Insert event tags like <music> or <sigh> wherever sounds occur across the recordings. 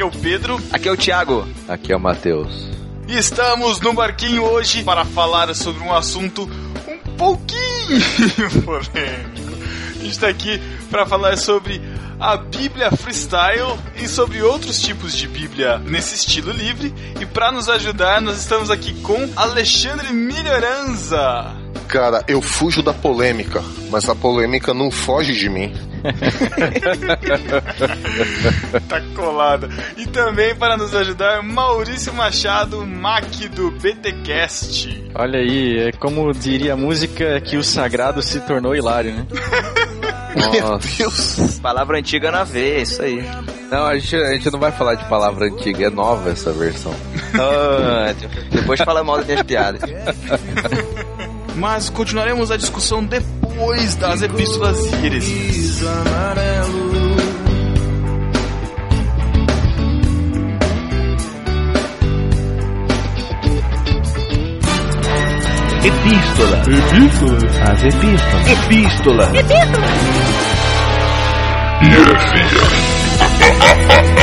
Aqui é o Pedro. Aqui é o Thiago. Aqui é o Matheus. E estamos no barquinho hoje para falar sobre um assunto um pouquinho <laughs> polêmico. A gente está aqui para falar sobre a Bíblia Freestyle e sobre outros tipos de Bíblia nesse estilo livre. E para nos ajudar, nós estamos aqui com Alexandre Melhoranza. Cara, eu fujo da polêmica, mas a polêmica não foge de mim. <laughs> tá colada. E também para nos ajudar, Maurício Machado, Mac do BTcast. Olha aí, é como diria a música que o sagrado se tornou hilário, né? <laughs> Meu Deus. Palavra antiga na veia, isso aí. Não, a gente, a gente não vai falar de palavra antiga, é nova essa versão. <laughs> Ah, depois fala mal das minhas piadas. Mas continuaremos a discussão depois das epístolas e heresias. Epístola. Epístola. As epístolas. Epístola. Epístola. E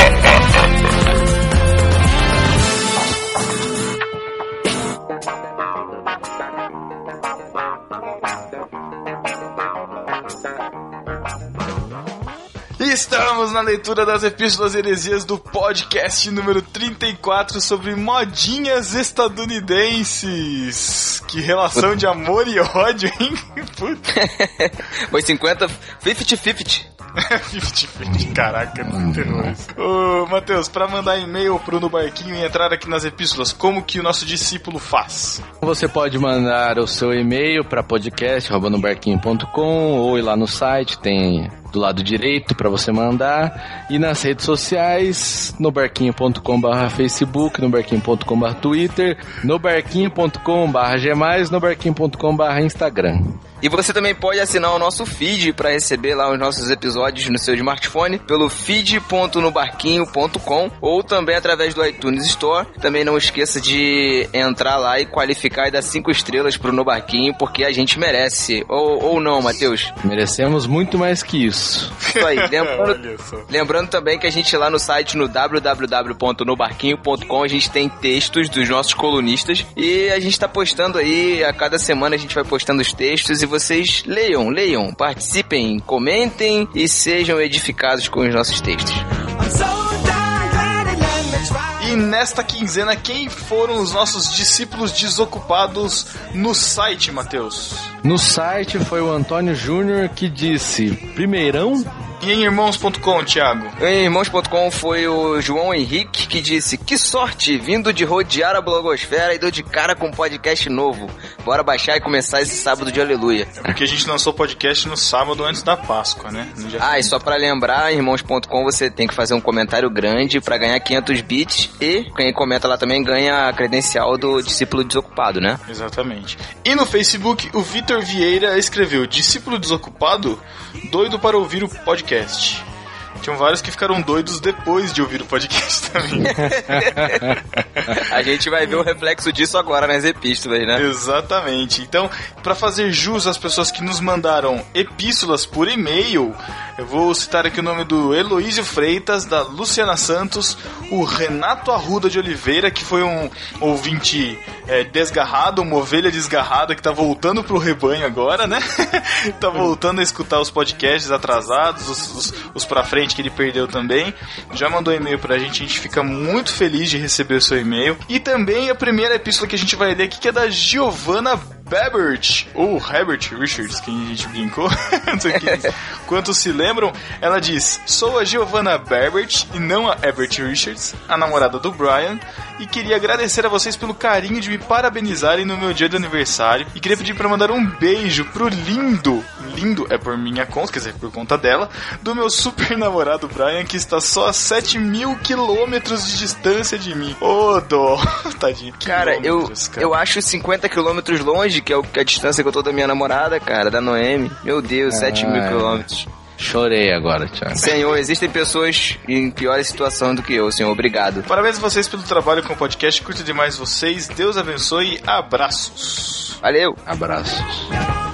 Estamos na leitura das epístolas heresias do podcast número 34 sobre modinhas estadunidenses. Que relação de amor e ódio, hein? <laughs> Puta. Foi 50, 50-50. 50-50, caraca, não terror isso. Ô, Matheus, pra mandar e-mail pro No Barquinho e entrar aqui nas epístolas, como que o nosso discípulo faz? Você pode mandar o seu e-mail para podcast@nobarquinho.com ou ir lá no site, tem do lado direito para você mandar e nas redes sociais no barquinho.com/barra Facebook, no barquinho.com/barra Twitter, no barquinho.com/barra Gmais, no barquinho.com/barra Instagram. E você também pode assinar o nosso feed para receber lá os nossos episódios no seu smartphone pelo feed.nobarquinho.com ou também através do iTunes Store. Também não esqueça de entrar lá e qualificar e dar cinco estrelas pro No Barquinho, porque a gente merece. Ou, ou não, Matheus? Merecemos muito mais que isso. Isso aí. <laughs> Lembrando, Olha só. lembrando também que a gente lá no site, no www.nobarquinho.com, a gente tem textos dos nossos colunistas e a gente tá postando aí, a cada semana a gente vai postando os textos e vocês leiam, leiam, participem, comentem e sejam edificados com os nossos textos. E nesta quinzena, quem foram os nossos discípulos desocupados no site, Matheus? No site foi o Antônio Júnior que disse: Primeirão, E em irmãos.com, Thiago? Em irmãos.com foi o João Henrique que disse: Que sorte, vindo de rodear a blogosfera e dou de cara com um podcast novo. Bora baixar e começar esse sábado de aleluia. Porque a gente lançou o podcast no sábado antes da Páscoa, né? Ah, e só pra lembrar, em irmãos.com você tem que fazer um comentário grande pra ganhar 500 bits e quem comenta lá também ganha a credencial do discípulo desocupado, né? Exatamente. E no Facebook, o Vitor Vieira escreveu: Discípulo desocupado, doido para ouvir o podcast podcast. Tinham vários que ficaram doidos depois de ouvir o podcast também. <laughs> A gente vai ver o reflexo disso agora nas epístolas, né? Exatamente. Então, para fazer jus às pessoas que nos mandaram epístolas por e-mail, eu vou citar aqui o nome do Heloísio Freitas, da Luciana Santos, o Renato Arruda de Oliveira, que foi um ouvinte é, desgarrado, uma ovelha desgarrada que tá voltando pro rebanho agora, né? <laughs> tá voltando a escutar os podcasts atrasados, os, os, os pra frente que ele perdeu também. Já mandou e-mail pra gente, a gente fica muito feliz de receber o seu e-mail. E também a primeira epístola que a gente vai ler aqui, que é da Giovanna Babert, ou Herbert Richards, que a gente brincou, <laughs> não sei que- quantos se lembram, ela diz: Sou a Giovanna Babert e não a Herbert Richards, a namorada do Brian, e queria agradecer a vocês pelo carinho de me parabenizarem no meu dia de aniversário. E queria pedir para mandar um beijo pro lindo, lindo é por minha conta, quer dizer, por conta dela, do meu super namorado Brian, que está só a 7 mil quilômetros de distância de mim. Ô, dó, <laughs> tadinho. Cara, eu, cara. eu acho 50 quilômetros longe, que é o- a distância que eu tô da minha namorada, cara, da Noemi. Meu Deus, 7 mil quilômetros. chorei agora, Thiago. Senhor, existem pessoas em pior situação do que eu, senhor. Obrigado. Parabéns a vocês pelo trabalho com o podcast. Curto demais vocês. Deus abençoe. Abraços. Valeu. Abraços.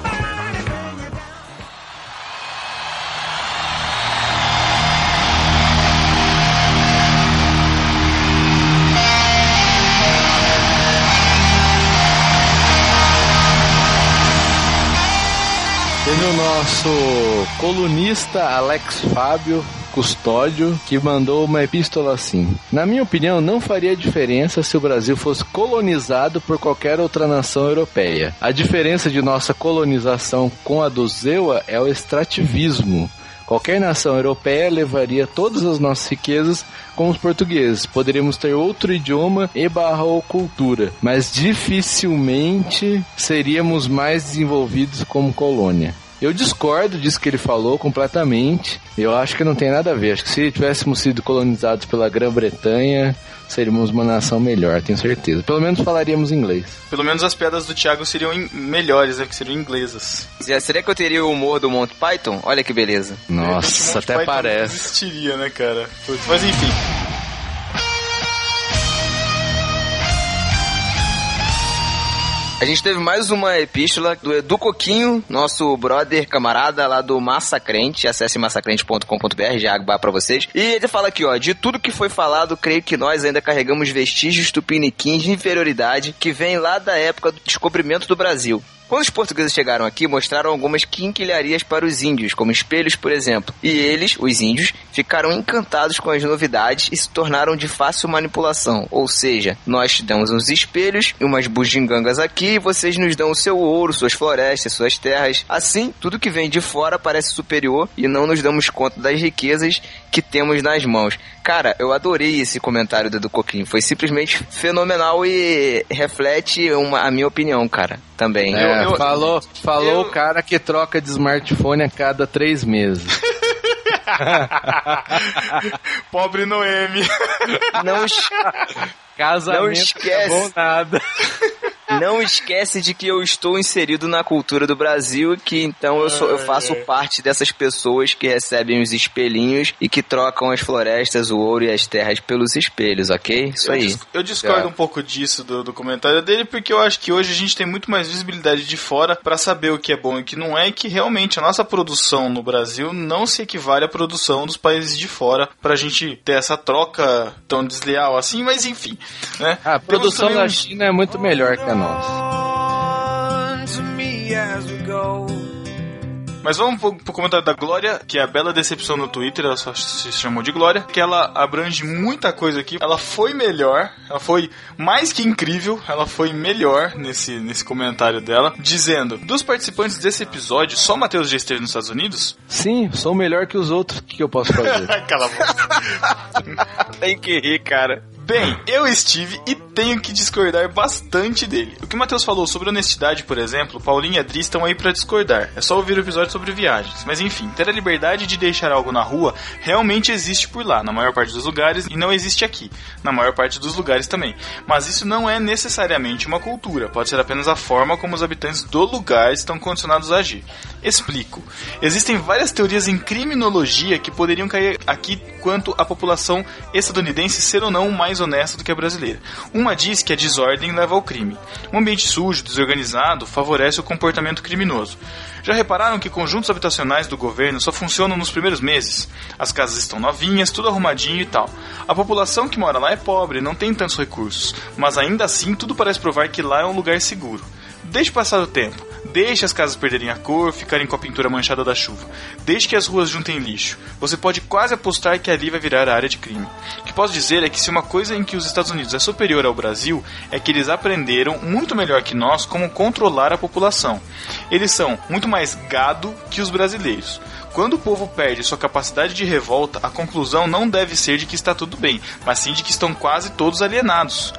Nosso colunista Alex Fábio Custódio, que mandou uma epístola assim. Na minha opinião, não faria diferença se o Brasil fosse colonizado por qualquer outra nação europeia. A diferença de nossa colonização com a do Zewa é o extrativismo. Qualquer nação europeia levaria todas as nossas riquezas com os portugueses. Poderíamos ter outro idioma e barra ou cultura, mas dificilmente seríamos mais desenvolvidos como colônia. Eu discordo disso que ele falou completamente. Eu acho que não tem nada a ver. Acho que se tivéssemos sido colonizados pela Grã-Bretanha, seríamos uma nação melhor, tenho certeza. Pelo menos falaríamos inglês. Pelo menos as piadas do Thiago seriam melhores, né? Que seriam inglesas. Será que eu teria o humor do Monty Python? Olha que beleza. Nossa, até Python Não parece. existiria, né, cara? Mas enfim. A gente teve mais uma epístola do Edu Coquinho, nosso brother, camarada lá do Massacrente. Acesse massacrente.com.br, já aguar pra vocês. E ele fala aqui, ó, de tudo que foi falado, creio que nós ainda carregamos vestígios tupiniquins de inferioridade que vem lá da época do descobrimento do Brasil. Quando os portugueses chegaram aqui, mostraram algumas quinquilharias para os índios, como espelhos, por exemplo. E eles, os índios, ficaram encantados com as novidades e se tornaram de fácil manipulação. Ou seja, nós te damos uns espelhos e umas bugigangas aqui e vocês nos dão o seu ouro, suas florestas, suas terras. Assim, tudo que vem de fora parece superior e não nos damos conta das riquezas que temos nas mãos. Cara, eu adorei esse comentário do Edu Coquinho. Foi simplesmente fenomenal e reflete uma, a minha opinião, cara, também. É, eu- falou falou eu- o cara que troca de smartphone a cada três meses. <laughs> Pobre Noemi. Não, Casamento Não esquece. não é bom nada. Não esquece de que eu estou inserido na cultura do Brasil e que então eu, sou, eu faço parte dessas pessoas que recebem os espelhinhos e que trocam as florestas, o ouro e as terras pelos espelhos, ok? Isso Eu, aí. dis- eu discordo É. um pouco disso do, do comentário dele, porque eu acho que hoje a gente tem muito mais visibilidade de fora pra saber o que é bom e o que não é, e que realmente a nossa produção no Brasil não se equivale à produção dos países de fora pra gente ter essa troca tão desleal assim, mas enfim. Né? A Temos produção também da China é muito melhor que a nossa. Mas vamos pro, pro comentário da Glória, que é a bela decepção no Twitter, ela só se chamou de Glória, que ela abrange muita coisa aqui. Ela foi melhor, ela foi mais que incrível, ela foi melhor nesse, nesse comentário dela, dizendo: dos participantes desse episódio, só o Matheus já esteve nos Estados Unidos? Sim, sou melhor que os outros. O que que eu posso fazer? <laughs> Cala a boca. <laughs> Tem que rir, cara. Bem, eu estive e tenho que discordar bastante dele. O que o Matheus falou sobre honestidade, por exemplo, Paulinho e Adri estão aí pra discordar. É só ouvir o episódio sobre viagens. Mas enfim, ter a liberdade de deixar algo na rua realmente existe por lá, na maior parte dos lugares, e não existe aqui, na maior parte dos lugares também. Mas isso não é necessariamente uma cultura, pode ser apenas a forma como os habitantes do lugar estão condicionados a agir. Explico. Existem várias teorias em criminologia que poderiam cair aqui quanto à população estadunidense ser ou não mais honesta do que a brasileira. Uma diz que a desordem leva ao crime. Um ambiente sujo, desorganizado, favorece o comportamento criminoso. Já repararam que conjuntos habitacionais do governo só funcionam nos primeiros meses? As casas estão novinhas, tudo arrumadinho e tal. A população que mora lá é pobre, não tem tantos recursos, mas ainda assim tudo parece provar que lá é um lugar seguro. Deixe passar o tempo. Deixe as casas perderem a cor, ficarem com a pintura manchada da chuva. Deixe que as ruas juntem lixo. Você pode quase apostar que ali vai virar a área de crime. O que posso dizer é que se uma coisa em que os Estados Unidos é superior ao Brasil é que eles aprenderam muito melhor que nós como controlar a população. Eles são muito mais gado que os brasileiros. Quando o povo perde sua capacidade de revolta, a conclusão não deve ser de que está tudo bem, mas sim de que estão quase todos alienados.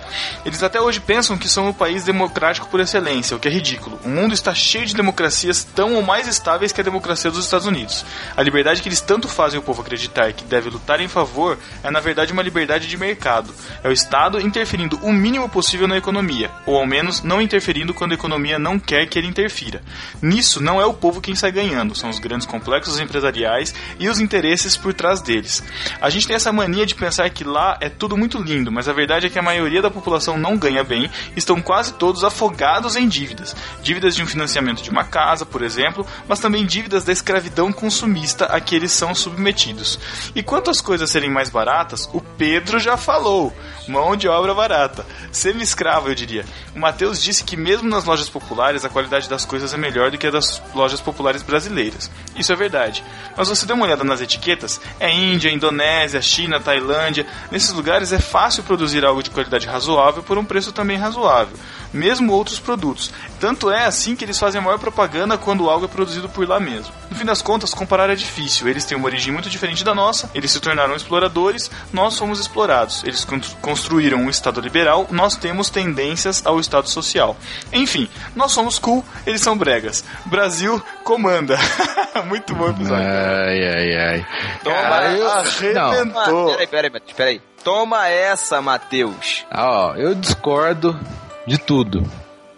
Eles até hoje pensam que são o país democrático por excelência, o que é ridículo. O mundo está cheio de democracias tão ou mais estáveis que a democracia dos Estados Unidos. A liberdade que eles tanto fazem o povo acreditar que deve lutar em favor é na verdade uma liberdade de mercado. É o Estado interferindo o mínimo possível na economia, ou ao menos não interferindo quando a economia não quer que ele interfira. Nisso não é o povo quem sai ganhando, são os grandes complexos empresariais e os interesses por trás deles. A gente tem essa mania de pensar que lá é tudo muito lindo, mas a verdade é que a maioria da população não ganha bem, estão quase todos afogados em dívidas. Dívidas de um financiamento de uma casa, por exemplo, mas também dívidas da escravidão consumista a que eles são submetidos. E quanto às coisas serem mais baratas, o Pedro já falou. Mão de obra barata. Semi-escravo, eu diria. O Matheus disse que mesmo nas lojas populares a qualidade das coisas é melhor do que a das lojas populares brasileiras. Isso é verdade. Mas você dê uma olhada nas etiquetas, é Índia, Indonésia, China, Tailândia. Nesses lugares é fácil produzir algo de qualidade razoável por um preço também razoável mesmo outros produtos. Tanto é assim que eles fazem a maior propaganda quando algo é produzido por lá mesmo. No fim das contas, comparar é difícil. Eles têm uma origem muito diferente da nossa, eles se tornaram exploradores, nós fomos explorados. Eles construíram um Estado liberal, nós temos tendências ao Estado social. Enfim, nós somos cool, eles são bregas. Brasil comanda. <laughs> muito bom. Ai, ai, ai. Toma, Cara, eu- arrebentou. Ah, peraí, peraí, peraí. Toma essa, Matheus. Ah, ó, eu discordo de tudo.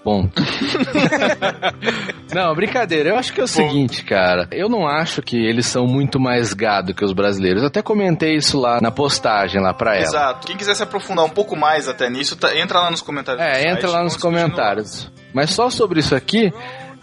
Ponto. <laughs> não, brincadeira. Eu acho que é o seguinte, cara. Eu não acho que eles são muito mais gado que os brasileiros. Eu até comentei isso lá na postagem lá pra ela. Exato. Quem quiser se aprofundar um pouco mais até nisso, tá- entra lá nos comentários. É, site, entra lá nos comentários. Mas só sobre isso aqui,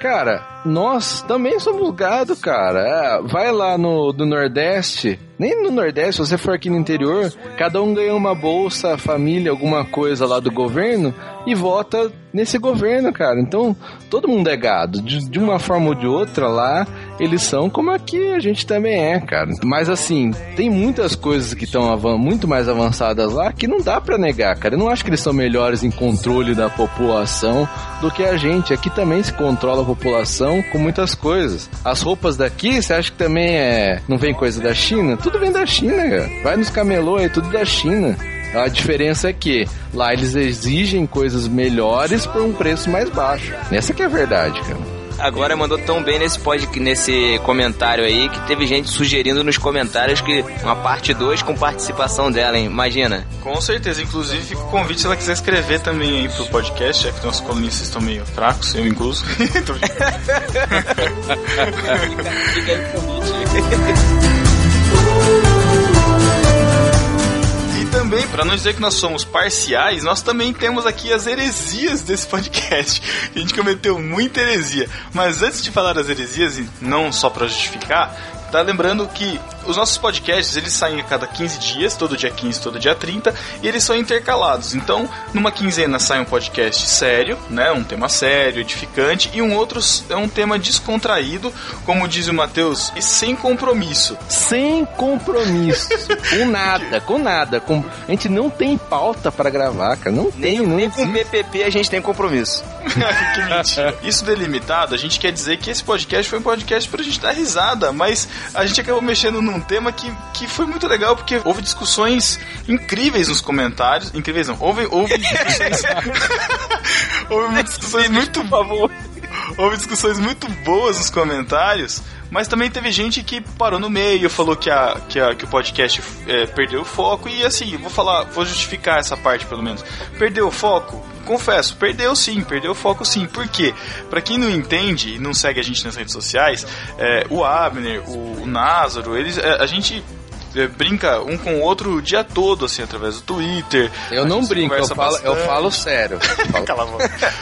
cara, nós também somos gado, cara. É, vai lá no do Nordeste, nem no Nordeste, se você for aqui no interior, cada um ganha uma bolsa, família, alguma coisa lá do governo e vota nesse governo, cara. Então, todo mundo é gado. De, de uma forma ou de outra lá, eles são como aqui a gente também é, cara. Mas assim, tem muitas coisas que estão muito mais avançadas lá que não dá pra negar, cara. Eu não acho que eles são melhores em controle da população do que a gente. Aqui também se controla a população com muitas coisas. As roupas daqui, você acha que também é não vem coisa da China? Tudo vem da China, cara. Vai nos camelô, é tudo da China. A diferença é que lá eles exigem coisas melhores por um preço mais baixo. Essa que é a verdade, cara. Agora mandou tão bem nesse, pod, nesse comentário aí que teve gente sugerindo nos comentários que uma parte 2 com participação dela, hein? Imagina. Com certeza, inclusive fica o convite se ela quiser escrever também aí pro podcast, já que nossos colunistas estão meio fracos, eu incluso. <laughs> Brincando. <laughs> Fica aí o convite. Também, pra não dizer que nós somos parciais, nós também temos aqui as heresias desse podcast. A gente cometeu muita heresia. Mas antes de falar das heresias, e não só pra justificar, tá lembrando que os nossos podcasts, eles saem a cada 15 dias, todo dia 15, todo dia 30, e eles são intercalados. Então, numa quinzena sai um podcast sério, né, um tema sério, edificante, e um outro é um tema descontraído, como diz o Matheus, e sem compromisso. Sem compromisso. com nada, com nada. Com... A gente não tem pauta pra gravar, cara. Não tem, Nem, não nem com. PPP a gente tem compromisso. <laughs> que mentira. Isso delimitado, a gente quer dizer que esse podcast foi um podcast pra gente dar risada, mas a gente acabou mexendo num tema que, que foi muito legal, porque houve discussões incríveis nos comentários. Incríveis não, houve, houve discussões. <laughs> houve discussões muito. favor. Houve discussões muito boas nos comentários. Mas também teve gente que parou no meio, falou que, a, que, a, que o podcast é, perdeu o foco. E assim, vou falar, vou justificar essa parte pelo menos. Perdeu o foco? Confesso, perdeu sim, perdeu o foco sim. Por quê? Pra quem não entende e não segue a gente nas redes sociais, é, o Abner, o, o Názaro, eles, é, a gente brinca um com o outro o dia todo, assim, através do Twitter. Eu não brinco, eu falo, eu falo sério. Eu <laughs> falo- Cala a boca.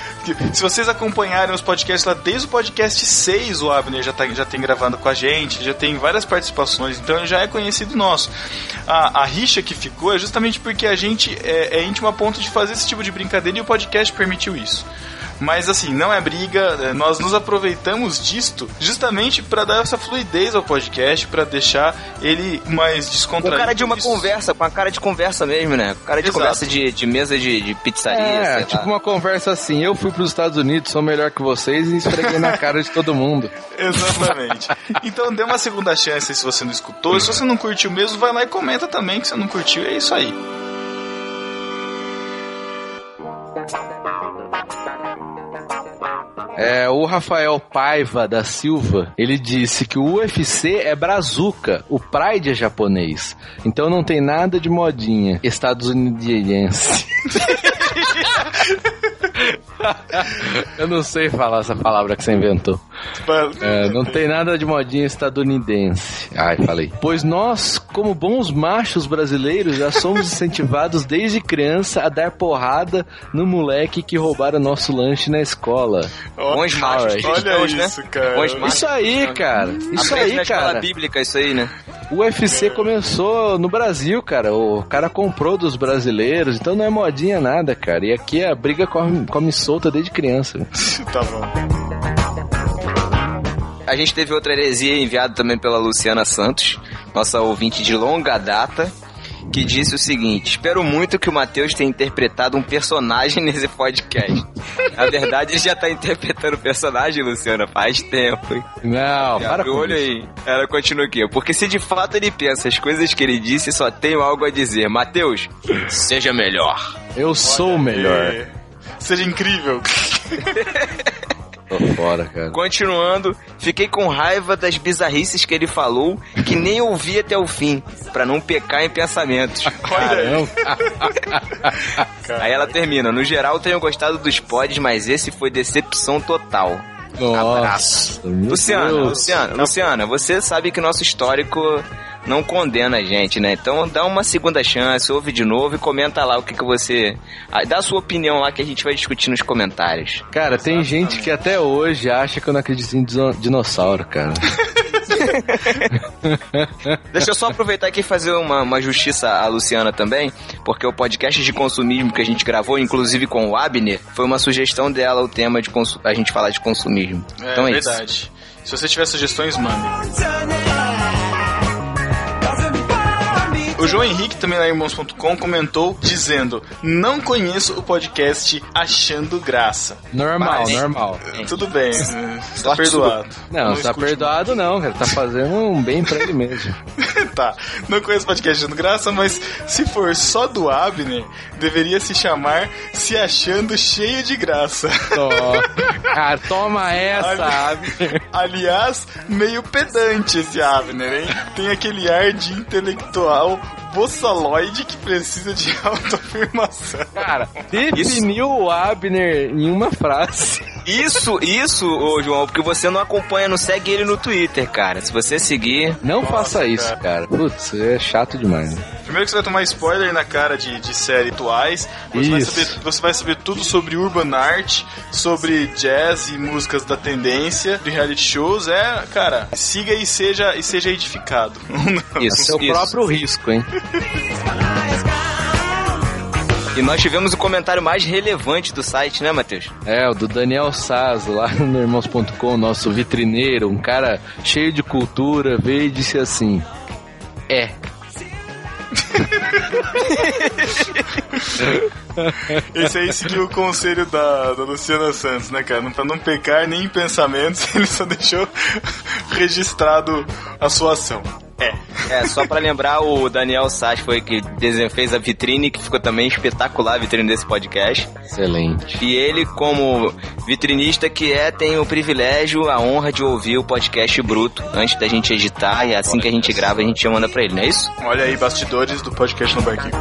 Se vocês acompanharem os podcasts lá, desde o podcast 6, o Abner já, tá, já tem gravando com a gente, já tem várias participações, então ele já é conhecido nosso. A, a rixa que ficou é justamente porque a gente é, é íntimo a ponto de fazer esse tipo de brincadeira e o podcast permitiu isso. Mas assim, não é briga, é, nós nos aproveitamos disto justamente para dar essa fluidez ao podcast, para deixar ele mais Com descontraído. cara de uma Isso- conversa, com a cara de conversa mesmo, né? Com cara de Exato. conversa de, de mesa de, de pizzaria, É, sei tipo lá. uma conversa assim, eu fui pros Estados Unidos, sou melhor que vocês e esfreguei na cara de todo mundo. <laughs> Exatamente. Então dê uma segunda chance se você não escutou. E se você não curtiu mesmo, vai lá e comenta também que você não curtiu. É isso aí. É, o Rafael Paiva da Silva, ele disse que o UFC é brazuca, o Pride é japonês. Então não tem nada de modinha estadunidense. <laughs> Eu não sei falar essa palavra que você inventou. É, não tem nada de modinha estadunidense. Ai, falei. Pois nós, como bons machos brasileiros, já somos incentivados desde criança a dar porrada no moleque que roubaram nosso lanche na escola. Bons machos Olha né? isso, cara. Bons machos Isso aí, cara. Isso aí, na cara. bíblica, isso aí, né? O UFC começou no Brasil, cara. O cara comprou dos brasileiros, então não é modinha nada, cara. E aqui a briga come, come solta desde criança. <laughs> Tá bom. A gente teve outra heresia enviada também pela Luciana Santos, nossa ouvinte de longa data, que disse o seguinte: Espero muito que o Matheus tenha interpretado um personagem <laughs> nesse podcast. Na verdade, ele já tá interpretando o personagem, Luciana, faz tempo. hein? Não, Já para com olho isso. aí. Ela continua aqui. Porque se de fato ele pensa as coisas que ele disse, só tenho algo a dizer. Matheus, seja melhor. Eu sou o melhor. Seja incrível. Tô fora, cara. Continuando, fiquei com raiva das bizarrices que ele falou, que nem ouvi até o fim, pra não pecar em pensamentos. <laughs> Caramba. Aí ela termina, no geral tenho gostado dos pods, mas esse foi decepção total. Nossa. meu Luciana, Deus. Luciana, Luciana, você sabe que nosso histórico não condena a gente, né? Então dá uma segunda chance, ouve de novo e comenta lá o que, que você. ah, Dá a sua opinião lá que a gente vai discutir nos comentários. Cara, tem gente que até hoje acha que eu não acredito em dino- dinossauro, cara. <laughs> Deixa eu só aproveitar aqui e fazer uma, uma justiça à Luciana também, porque o podcast de consumismo que a gente gravou, inclusive com o Abner, foi uma sugestão dela o tema de a gente falar de consumismo. É então é isso. verdade. Se você tiver sugestões, mande. O João Henrique, também lá em irmãos.com, comentou dizendo: Não conheço o podcast Achando Graça. Normal, Mas- normal. Tudo bem, está Sorte perdoado. Não, tá escute perdoado não, cara. Tá fazendo um bem pra ele mesmo. <laughs> tá, não conheço o podcast Achando Graça, mas se for só do Abner, deveria se chamar Se Achando Cheio de Graça. Cara, toma <laughs> essa, Abner. Aliás, meio pedante esse Abner, hein? Tem aquele ar de intelectual boçaloide que precisa de <laughs> autoafirmação. Cara, definiu o Abner em uma frase. Isso, isso, ô João, porque você não acompanha, não segue ele no Twitter, cara. Se você seguir. Não Nossa, faça isso, cara. cara. Putz, é chato demais. né? Primeiro que você vai tomar spoiler na cara de, de série atuais. Você vai, saber, você vai saber tudo sobre urban art, sobre jazz e músicas da tendência, de reality shows. É, cara, siga e seja, e seja edificado. <laughs> Isso, Seu isso. próprio risco, hein? E nós tivemos o comentário mais relevante do site, né, Matheus? É, o do Daniel Saz, lá no irmãos.com, nosso vitrineiro, um cara cheio de cultura, veio e disse assim: É. <laughs> Esse aí seguiu o conselho da, da Luciana Santos, né, cara? Pra não pecar nem em pensamentos, <laughs> ele só deixou registrado a sua ação. É. É, só pra lembrar, o Daniel Sass foi que fez a vitrine, que ficou também espetacular a vitrine desse podcast. Excelente. E ele, como vitrinista que é, tem o privilégio, a honra de ouvir o podcast bruto antes da gente editar. E assim que a gente grava, a gente manda pra ele, não é isso? Olha aí, bastidores do podcast no barquinho.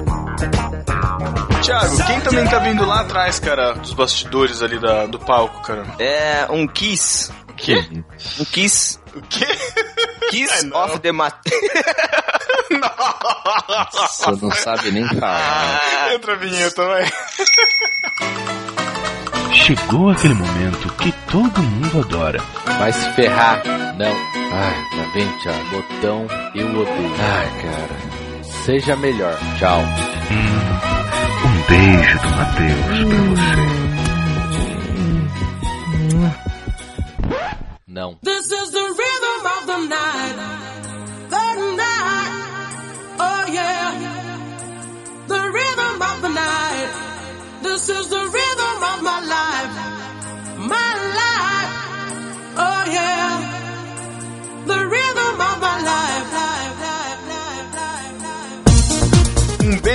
Thiago, quem também tá vindo lá atrás, cara, dos bastidores ali da, do palco, cara? É um Kiss. O quê? Um Kiss. O quê? Kiss não. of the Mat... Você não sabe nem falar. Entra a vinheta, vai. Chegou aquele momento que todo mundo adora. Vai se ferrar. Não. Ai, tá bem, Thiago. Botão, eu odeio. Ai, cara. Seja melhor. Tchau. Um beijo do Matheus pra você. Não.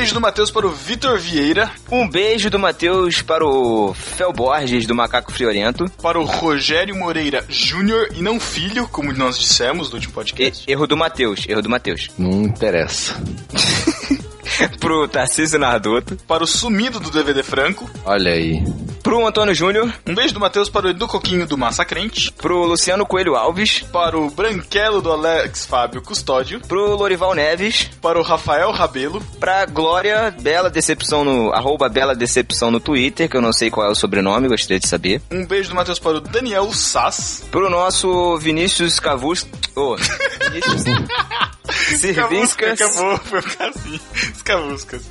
Beijo do Matheus para o Vitor Vieira, Um beijo do Matheus para o Fel Borges do Macaco Friorento. para o Rogério Moreira Júnior e não filho, como nós dissemos no último E- podcast. erro do Matheus, erro do Matheus. Não interessa. <laughs> <laughs> Pro Tarcísio Narduto. Para o sumido do DVD Franco, Olha aí. Pro Antônio Júnior, Um beijo do Matheus para o Edu Coquinho do Massacrente, pro Luciano Coelho Alves, para o Branquelo do Alex Fábio Custódio, pro Lorival Neves, para o Rafael Rabelo, pra Glória Bela Decepção no arroba Bela Decepção no Twitter, que eu não sei qual é o sobrenome, gostaria de saber. um beijo do Matheus para o Daniel Sass, Pro nosso Vinícius Cavus... Ô, <laughs> Vinícius... <laughs> Sirvinska. Acabou, foi ficar assim. Escavuscas.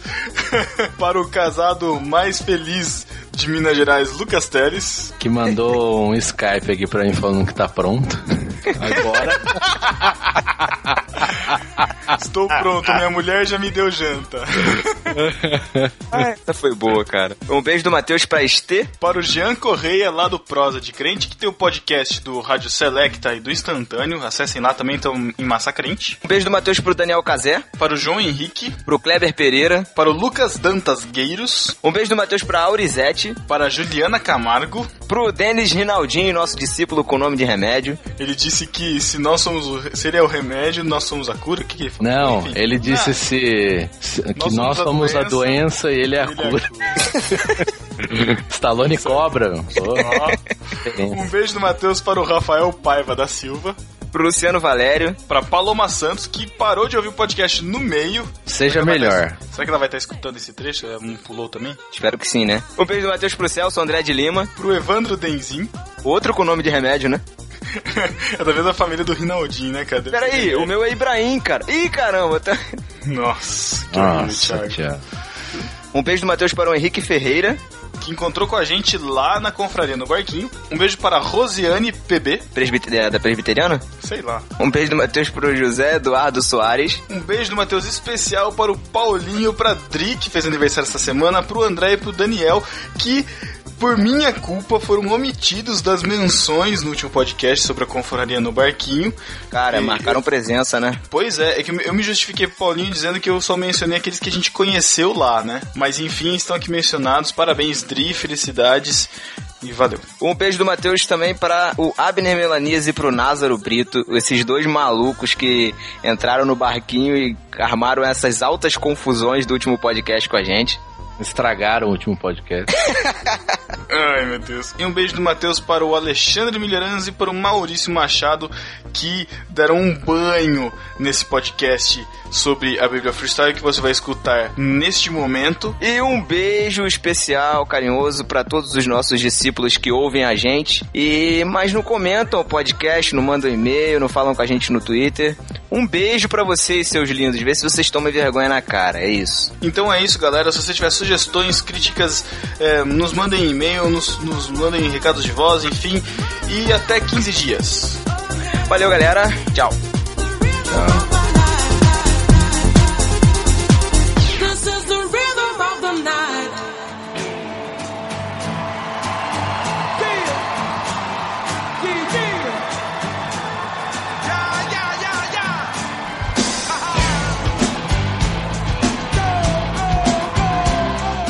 <laughs> para o casado mais feliz de Minas Gerais, Lucas Teles. Que mandou um Skype aqui pra mim falando que tá pronto. Agora. <laughs> Estou pronto, minha mulher já me deu janta. Essa foi boa, cara. Um beijo do Matheus pra Estê. Para o Jean Correia, lá do Prosa de Crente, que tem o podcast do Rádio Selecta e do Instantâneo. Acessem lá também, estão em Massacrente. Um beijo do Matheus pro Daniel Cazé. Para o João Henrique. Pro Kleber Pereira. Para o Lucas Dantas Gueiros. Um beijo do Matheus pra Aurizete. Para a Juliana Camargo. Pro Denis Rinaldinho, nosso discípulo com nome de remédio. Ele disse que se nós somos o, se ele é o remédio, nós somos a cura. O que, que ele falou? Não, Enfim. ele disse Ah, se, se- que nós, somos a doença, e ele é a ele é a cura. <laughs> Stallone cobra. <laughs> diferença. Um beijo do Matheus para o Rafael Paiva da Silva. Pro Luciano Valério. Para Paloma Santos, que parou de ouvir o podcast no meio. Seja Será melhor. tá- será que ela vai estar escutando esse trecho? Ela não pulou também? Espero que sim, né? Um beijo do Matheus pro Celso André de Lima. Pro Evandro Denzin. Outro com nome de remédio, né? <laughs> é da mesma família do Rinaldinho, né, cara? Peraí, o meu é Ibrahim, cara. Ih, caramba. Tá... <laughs> Nossa, que horrível, Nossa, Thiago. Thiago. Um beijo do Matheus para o Henrique Ferreira. Que encontrou com a gente lá na confraria no barquinho. Um beijo para a Rosiane PB. Presbite- é, da Presbiteriana. Sei lá. Um beijo do Matheus pro José Eduardo Soares. Um beijo do Matheus especial para o Paulinho, pra Dri, que fez aniversário essa semana, pro André e pro Daniel, que por minha culpa foram omitidos das menções no último podcast sobre a confraria no barquinho. Cara, E- marcaram presença, né? Pois é, é que eu me justifiquei pro Paulinho dizendo que eu só mencionei aqueles que a gente conheceu lá, né? Mas enfim, estão aqui mencionados. Parabéns, Dri, felicidades e valeu. Um beijo do Matheus também para o Abner Melanias e pro Názaro Brito, esses dois malucos que entraram no barquinho e armaram essas altas confusões do último podcast com a gente. Estragaram o último podcast. <laughs> Ai, meu Deus. E um beijo do Matheus para o Alexandre Milharanz e para o Maurício Machado, que deram um banho nesse podcast sobre a Bíblia Freestyle que você vai escutar neste momento. E um beijo especial, carinhoso para todos os nossos discípulos que ouvem a gente e mas não comentam o podcast, não mandam e-mail, não falam com a gente no Twitter. Um beijo para vocês, seus lindos. Vê se vocês tomam vergonha na cara. É isso. Então é isso, galera. Se você tiver sugestões, críticas, eh, nos mandem e-mail, nos, nos mandem recados de voz, enfim. E até 15 dias. Valeu, galera. Tchau. This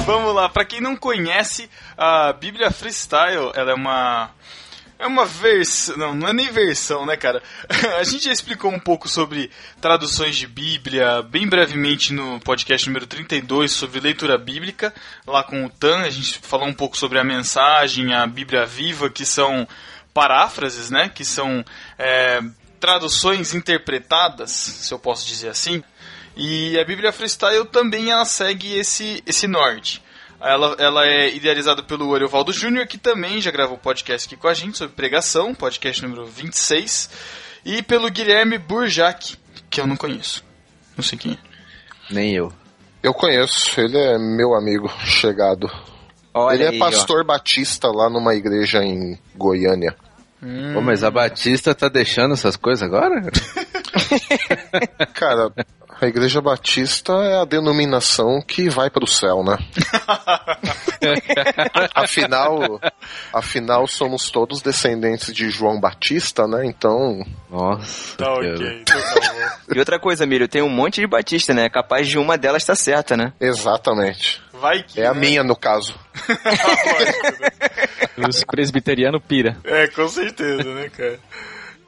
Vamos lá, pra quem não conhece, a Bíblia Freestyle, ela é uma é uma versão, não, não é nem versão, né, cara? <laughs> A gente já explicou um pouco sobre traduções de Bíblia, bem brevemente no podcast número 32 sobre leitura bíblica, lá com o Tan, a gente falou um pouco sobre a mensagem, a Bíblia viva, que são paráfrases, né, que são é, traduções interpretadas, se eu posso dizer assim. E a Bíblia Freestyle também ela segue esse, esse norte. Ela, ela é idealizada pelo Ariovaldo Júnior, que também já gravou podcast aqui com a gente sobre pregação, podcast número 26, e pelo Guilherme Burjac, que eu não conheço. Não sei quem é. Nem eu. Eu conheço, ele é meu amigo chegado. Olha ele aí, é pastor batista lá numa igreja em Goiânia. Pô, mas a Batista tá deixando essas coisas agora? <laughs> Cara, a igreja batista é a denominação que vai para o céu, né? <laughs> afinal, afinal somos todos descendentes de João Batista, né? Então, Nossa. Tá ok, então tá. E outra coisa, Milho, tem um monte de Batista, né? Capaz de uma delas estar certa, né? exatamente. Vai que. É a né? minha no caso. Os presbiterianos pira. É, com certeza, né, cara?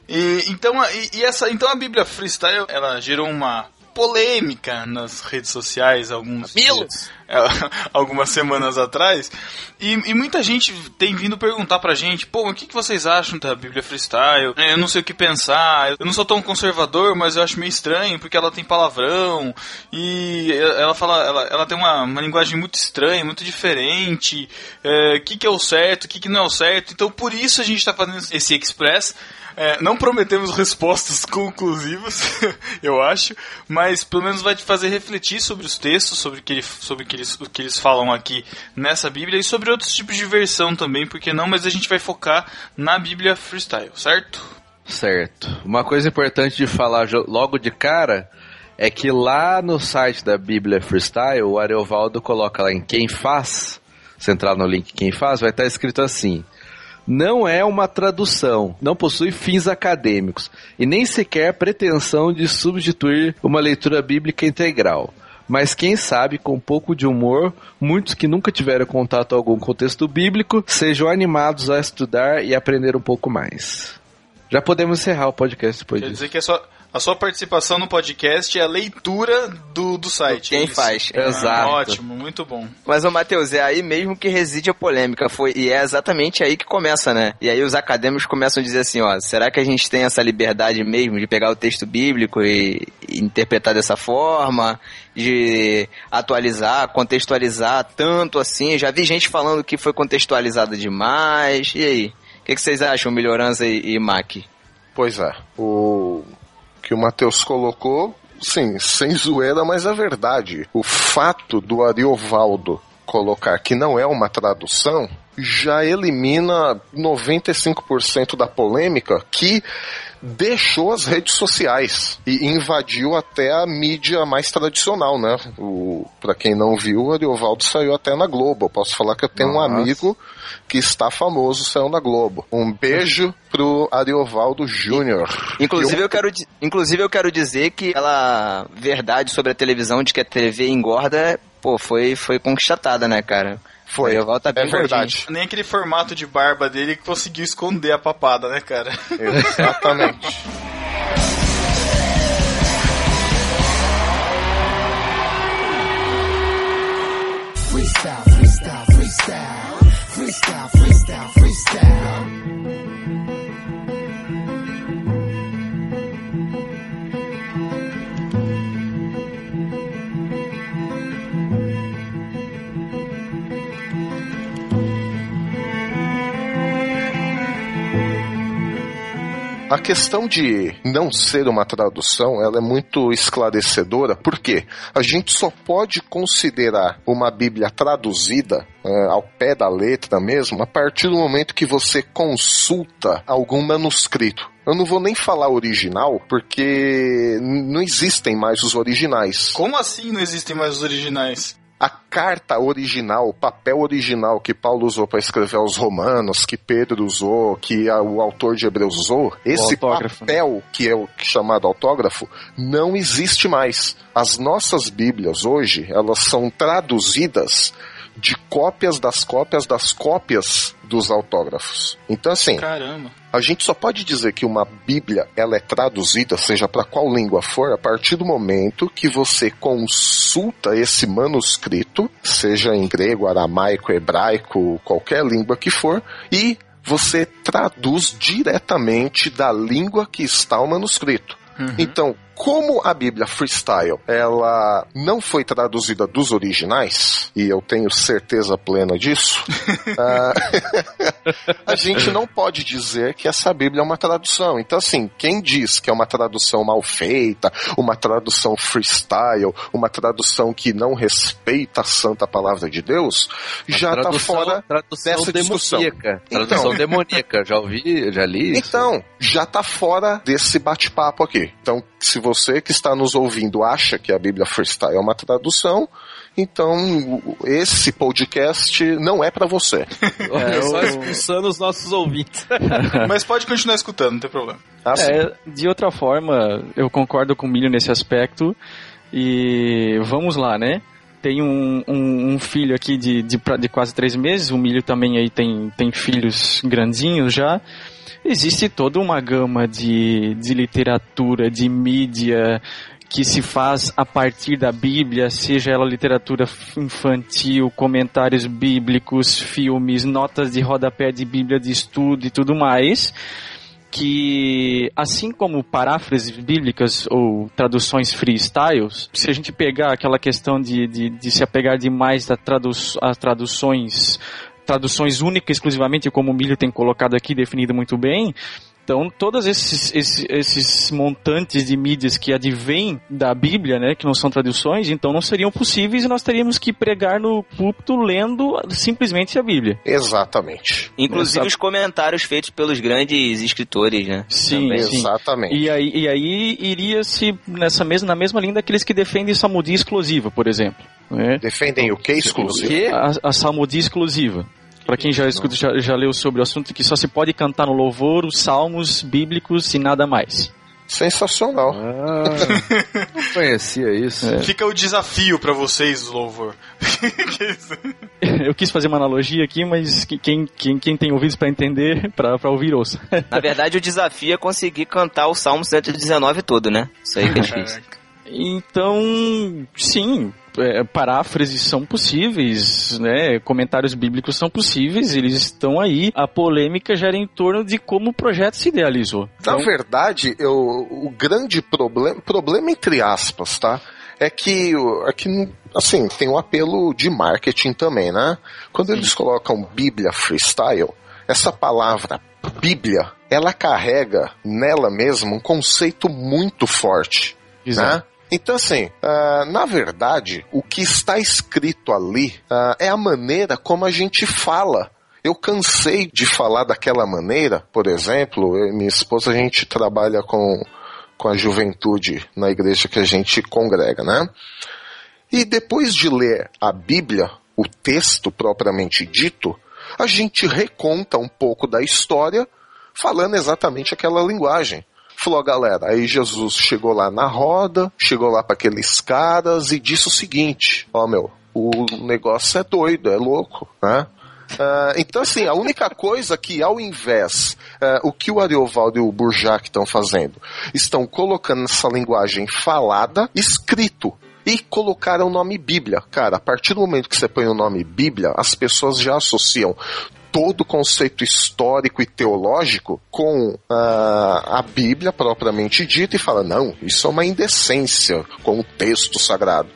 E, então, a- e, e essa, então a Bíblia Freestyle, ela gerou uma polêmica nas redes sociais alguns dias, é, <laughs> algumas semanas atrás. E, e muita gente tem vindo perguntar pra gente, pô, o que, que vocês acham da Bíblia Freestyle? É, Eu não sei o que pensar, eu não sou tão conservador, mas eu acho meio estranho, porque ela tem palavrão, e ela fala, ela, ela tem uma, uma linguagem muito estranha, muito diferente, é, o que, que é o certo, o que, que não é o certo. Então por isso a gente tá fazendo esse Express. É, não prometemos respostas conclusivas, <laughs> eu acho, mas pelo menos vai te fazer refletir sobre os textos, sobre, o que, sobre que eles, o que eles falam aqui nessa Bíblia e sobre outros tipos de versão também, porque não, mas a gente vai focar na Bíblia freestyle, certo? Certo. Uma coisa importante de falar logo de cara é que lá no site da Bíblia Freestyle, o Ariovaldo coloca lá em quem faz, você entrar no link quem faz, vai estar escrito assim: não é uma tradução, não possui fins acadêmicos e nem sequer pretensão de substituir uma leitura bíblica integral. Mas quem sabe, com um pouco de humor, muitos que nunca tiveram contato algum com o texto bíblico sejam animados a estudar e aprender um pouco mais. Já podemos encerrar o podcast depois Quer disso. dizer que a sua, a sua participação no podcast é a leitura do, do site. Quem é isso? faz. Ah, Exato. ótimo, muito bom. Mas, ô Matheus, é aí mesmo que reside a polêmica. Foi, e é exatamente aí que começa, né? E aí os acadêmicos começam a dizer assim, ó, será que a gente tem essa liberdade mesmo de pegar o texto bíblico e, e interpretar dessa forma? De atualizar, contextualizar tanto assim? Já vi gente falando que foi contextualizado demais. E aí? O que, que vocês acham, Melhorança e, e Mac? Pois é. O que o Matheus colocou, sim, sem zoeira, mas é verdade. O fato do Ariovaldo colocar que não é uma tradução já elimina 95% da polêmica que deixou as redes sociais e invadiu até a mídia mais tradicional, né? O, pra quem não viu, o Ariovaldo saiu até na Globo. Eu posso falar que eu tenho um Nossa. amigo que está famoso, saiu na Globo. Um beijo pro Ariovaldo Júnior. Inclusive eu, quero, di- inclusive eu quero dizer que aquela verdade sobre a televisão de que a TV engorda, pô, foi, foi conquistatada, né, cara? Foi. O Ariovaldo tá bem é verdade. Nem aquele formato de barba dele que conseguiu esconder a papada, né, cara? Exatamente. Freestyle, freestyle, freestyle. Freestyle, freestyle, freestyle. A questão de não ser uma tradução, ela é muito esclarecedora, porque a gente só pode considerar uma Bíblia traduzida é, ao pé da letra mesmo, a partir do momento que você consulta algum manuscrito. Eu não vou nem falar original, porque não existem mais os originais. Como assim não existem mais os originais? A carta original, o papel original que Paulo usou para escrever aos Romanos, que Pedro usou, que a- o autor de Hebreus usou, esse né? papel, que é o chamado autógrafo, não existe mais. As nossas Bíblias hoje, elas são traduzidas de cópias das cópias das cópias dos autógrafos. Então, assim, Caramba. a gente só pode dizer que uma Bíblia ela é traduzida, seja para qual língua for, a partir do momento que você consulta esse manuscrito, seja em grego, aramaico, hebraico, qualquer língua que for, e você traduz diretamente da língua que está o manuscrito. Então, como a Bíblia Freestyle ela não foi traduzida dos originais, e eu tenho certeza plena disso, <laughs> ah, <laughs> a gente não pode dizer que essa Bíblia é uma tradução. Então, assim, quem diz que é uma tradução mal feita, uma tradução freestyle, uma tradução que não respeita a santa palavra de Deus, já está fora tradução dessa discussão. demoníaca. Então. Tradução demoníaca. Já ouvi, já li isso. Então, já tá fora desse bate-papo aqui. Então, se você que está nos ouvindo acha que a Bíblia Freestyle é uma tradução, então esse podcast não é pra você. Olha <laughs> só eu- expulsando os nossos ouvintes. <laughs> Mas pode continuar escutando, não tem problema. Assim, É, de outra forma, eu concordo com o Milho nesse aspecto. E vamos lá, né? Tem um, um, um filho aqui de, de, de quase três meses, o Milho também aí tem, tem filhos grandinhos já. Existe toda uma gama de, de literatura, de mídia que se faz a partir da Bíblia, seja ela literatura infantil, comentários bíblicos, filmes, notas de rodapé de Bíblia de estudo e tudo mais, que assim como paráfrases bíblicas ou traduções freestyles, se a gente pegar aquela questão de, de, de se apegar demais às traduções traduções únicas exclusivamente, como o Milho tem colocado aqui, definido muito bem, então, todos esses, esses, esses, montantes de mídias que advêm da Bíblia, né, que não são traduções, então não seriam possíveis e nós teríamos que pregar no púlpito lendo simplesmente a Bíblia. Exatamente. Inclusive os comentários feitos pelos grandes escritores, né? Sim, sim. Exatamente. E aí, e aí iria-se nessa mesma, na mesma linha daqueles que defendem salmodia exclusiva, por exemplo. Né? Defendem o que exclusivo? A, a salmodia exclusiva. Para quem já escuta, já, já leu sobre o assunto, que só se pode cantar no louvor os salmos bíblicos e nada mais. Sensacional. Ah, não <laughs> conhecia isso. É. Fica o desafio para vocês, louvor. <laughs> Eu quis fazer uma analogia aqui, mas quem, quem, quem tem ouvidos para entender, para ouvir, ouça. Na verdade, o desafio é conseguir cantar o Salmo 119 todo, né? Isso aí que é <laughs> difícil. Então, sim, é, paráfrases são possíveis, né? Comentários bíblicos são possíveis, eles estão aí. A polêmica gera em torno de como o projeto se idealizou. Então... Na verdade, eu, o grande problema, problema entre aspas, tá? É que, é que, assim, tem um apelo de marketing também, né? Quando eles colocam Bíblia freestyle, essa palavra Bíblia, ela carrega nela mesma um conceito muito forte, Exato. né? Então, assim, uh, na verdade, o que está escrito ali uh, é a maneira como a gente fala. Eu cansei de falar daquela maneira, por exemplo, eu minha esposa, a gente trabalha com, com a juventude na igreja que a gente congrega, né? E depois de ler a Bíblia, o texto propriamente dito, a gente reconta um pouco da história falando exatamente aquela linguagem. Falou, galera, aí Jesus chegou lá na roda, chegou lá para aqueles caras e disse o seguinte: Ó, meu, o negócio é doido, é louco, né? Uh, então, assim, a única coisa que, ao invés, uh, o que o Ariovaldo e o Burjac estão fazendo, estão colocando essa linguagem falada, escrito. E colocaram o nome Bíblia. Cara, a partir do momento que você põe o nome Bíblia, as pessoas já associam todo o conceito histórico e teológico com uh, a Bíblia propriamente dita e fala: não, isso é uma indecência com o texto sagrado.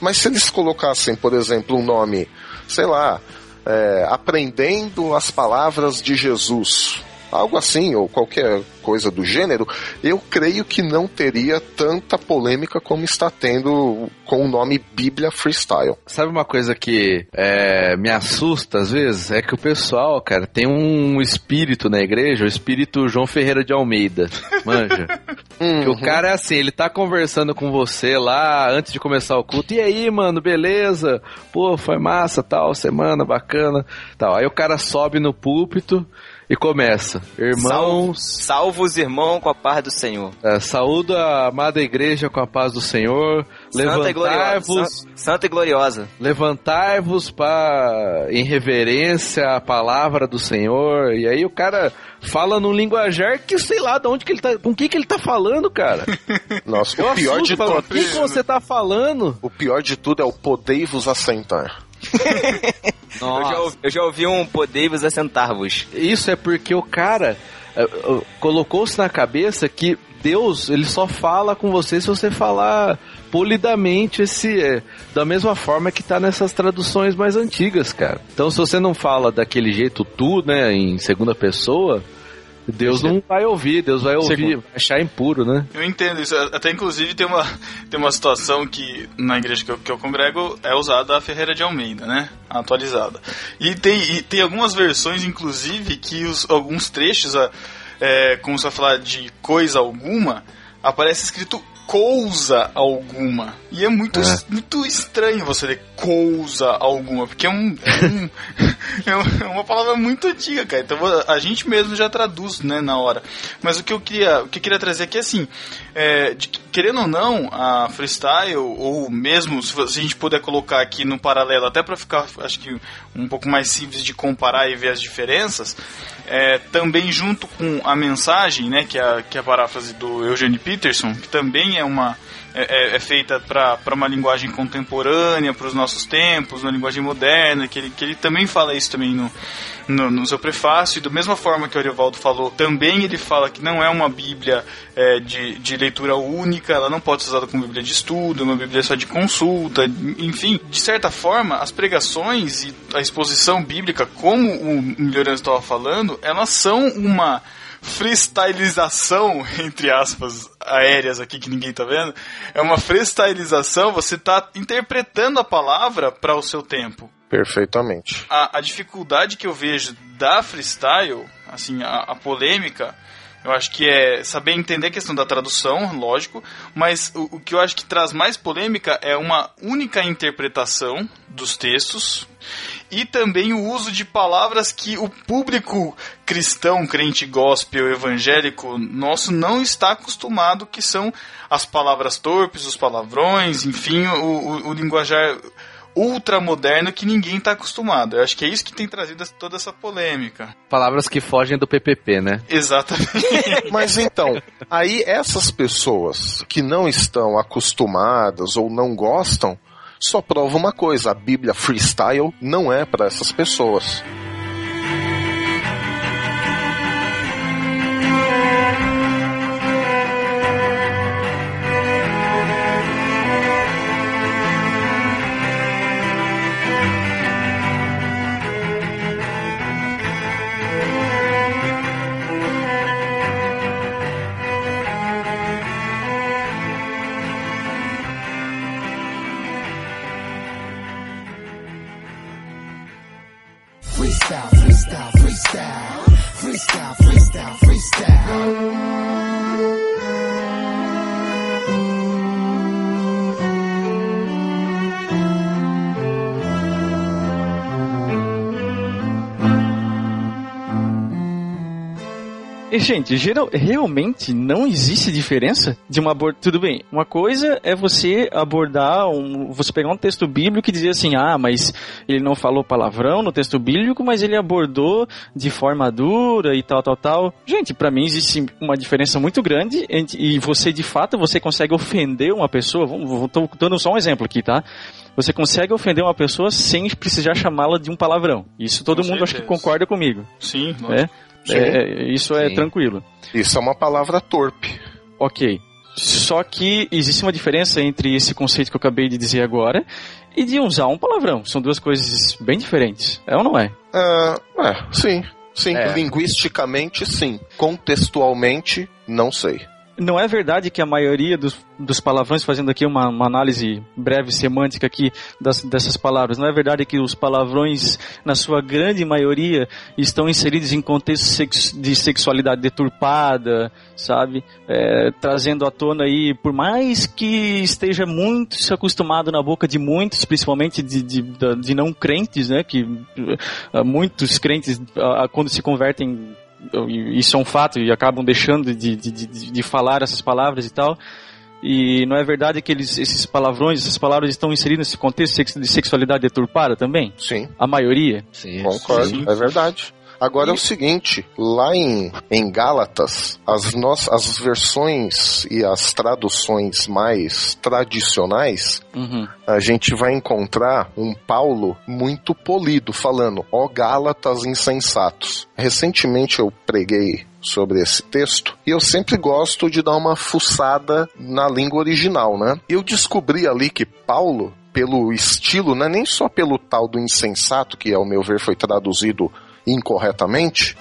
Mas se eles colocassem, por exemplo, um nome, sei lá, é, aprendendo as palavras de Jesus, algo assim, ou qualquer coisa do gênero, eu creio que não teria tanta polêmica como está tendo com o nome Bíblia Freestyle. Sabe uma coisa que é, me assusta às vezes? É que o pessoal, cara, tem um espírito na igreja, o espírito João Ferreira de Almeida, manja? <laughs> uhum. Que o cara é assim, ele tá conversando com você lá antes de começar o culto, e aí, mano, beleza? Pô, foi massa, tal, semana bacana, tal. Aí o cara sobe no púlpito, e começa. Irmãos. Salvo, os irmãos com a paz do Senhor. É, saúdo a amada igreja com a paz do Senhor. Levantai-vos. Santa e gloriosa. Levantai-vos para em reverência à palavra do Senhor. E aí o cara fala num linguajar que sei lá de onde que ele tá. Com quem que ele tá falando, cara? <laughs> Nossa, o pior de tudo. Com quem que você tá falando? O pior de tudo é o podei-vos assentar. <laughs> eu, já ouvi, eu já ouvi um podei-vos assentar-vos. Isso é porque o cara uh, uh, colocou-se na cabeça que Deus, ele só fala com você se você falar polidamente esse é, da mesma forma que tá nessas traduções mais antigas, cara. Então se você não fala daquele jeito tu, né, em segunda pessoa, Deus não vai ouvir, Deus vai ouvir, Segundo. vai achar impuro, né? Eu entendo isso. Até inclusive tem uma, tem uma situação que na igreja que eu, que eu congrego é usada a Ferreira de Almeida, né? Atualizada. E tem, e tem algumas versões, inclusive, que os, alguns trechos, é, como você vai falar de coisa alguma, aparece escrito coisa alguma. E é muito, é. muito estranho você ler coisa alguma, porque é um, <laughs> um é uma palavra muito antiga, cara. Então a gente mesmo já traduz, né, na hora. Mas o que eu queria, o que eu queria trazer aqui é assim, é, de, querendo ou não, a freestyle ou mesmo se, a gente puder colocar aqui no paralelo, até para ficar, acho que um pouco mais simples de comparar e ver as diferenças, é, também junto com a mensagem, né, que é que é a paráfrase do Eugene Peterson, que também é uma é, é feita para uma linguagem contemporânea, para os nossos tempos, uma linguagem moderna, que ele, que ele também fala isso também no, no, no seu prefácio, e da mesma forma que o Ariovaldo falou, também ele fala que não é uma Bíblia é, de, de leitura única, ela não pode ser usada como Bíblia de estudo, é uma Bíblia só de consulta, enfim, de certa forma, as pregações e a exposição bíblica, como o Melhorano estava falando, elas são uma freestylização, entre aspas, aéreas aqui que ninguém tá vendo, é uma freestylização, você tá interpretando a palavra para o seu tempo. Perfeitamente. A, a dificuldade que eu vejo da freestyle, assim, a, a polêmica, eu acho que é saber entender a questão da tradução, lógico, mas o, o, que eu acho que traz mais polêmica é uma única interpretação dos textos e também o uso de palavras que o público cristão, crente gospel, evangélico nosso não está acostumado, que são as palavras torpes, os palavrões, enfim, o, o, o linguajar ultramoderno que ninguém está acostumado. Eu acho que é isso que tem trazido toda essa polêmica. Palavras que fogem do PPP, né? Exatamente. <laughs> Mas então, aí essas pessoas que não estão acostumadas ou não gostam, só prova uma coisa: a Bíblia freestyle não é para essas pessoas. Gente, geral, realmente não existe diferença de uma abordagem. Tudo bem, uma coisa é você abordar, um, você pegar um texto bíblico e dizer assim: ah, mas ele não falou palavrão no texto bíblico, mas ele abordou de forma dura e tal, tal, tal. Gente, para mim existe uma diferença muito grande e você, de fato, você consegue ofender uma pessoa. Tô dando só um exemplo aqui, tá? Você consegue ofender uma pessoa sem precisar chamá-la de um palavrão. Isso todo Com mundo acho que certeza. concorda comigo. Sim, lógico. né? É, é, isso é Sim. tranquilo. Isso é uma palavra torpe. Ok. Só que existe uma diferença entre esse conceito que eu acabei de dizer agora e de usar um palavrão. São duas coisas bem diferentes. É ou não é? Ah, é, sim. Sim, É. linguisticamente sim. Contextualmente, não sei. Não é verdade que a maioria dos, dos palavrões, fazendo aqui uma, uma análise breve semântica aqui das, dessas palavras, não é verdade que os palavrões, na sua grande maioria, estão inseridos em contextos de sexualidade deturpada, sabe? É, trazendo à tona aí, por mais que esteja muito se acostumado na boca de muitos, principalmente de, de, de não crentes, né? Que ah, muitos crentes, ah, quando se convertem isso é um fato e acabam deixando de, de, de, de falar essas palavras e tal. E não é verdade que eles, esses palavrões, essas palavras estão inseridas nesse contexto de sexualidade deturpada também? Sim, A maioria? Sim. concordo. sim. É verdade. Agora é o seguinte, lá em, em Gálatas, as, nossas, as versões e as traduções mais tradicionais, Uhum. a gente vai encontrar um Paulo muito polido, falando, ó Gálatas insensatos. Recentemente eu preguei sobre esse texto e eu sempre gosto de dar uma fuçada na língua original, né? Eu descobri ali que Paulo, pelo estilo, não é nem só pelo tal do insensato, que ao meu ver foi traduzido incorretamente,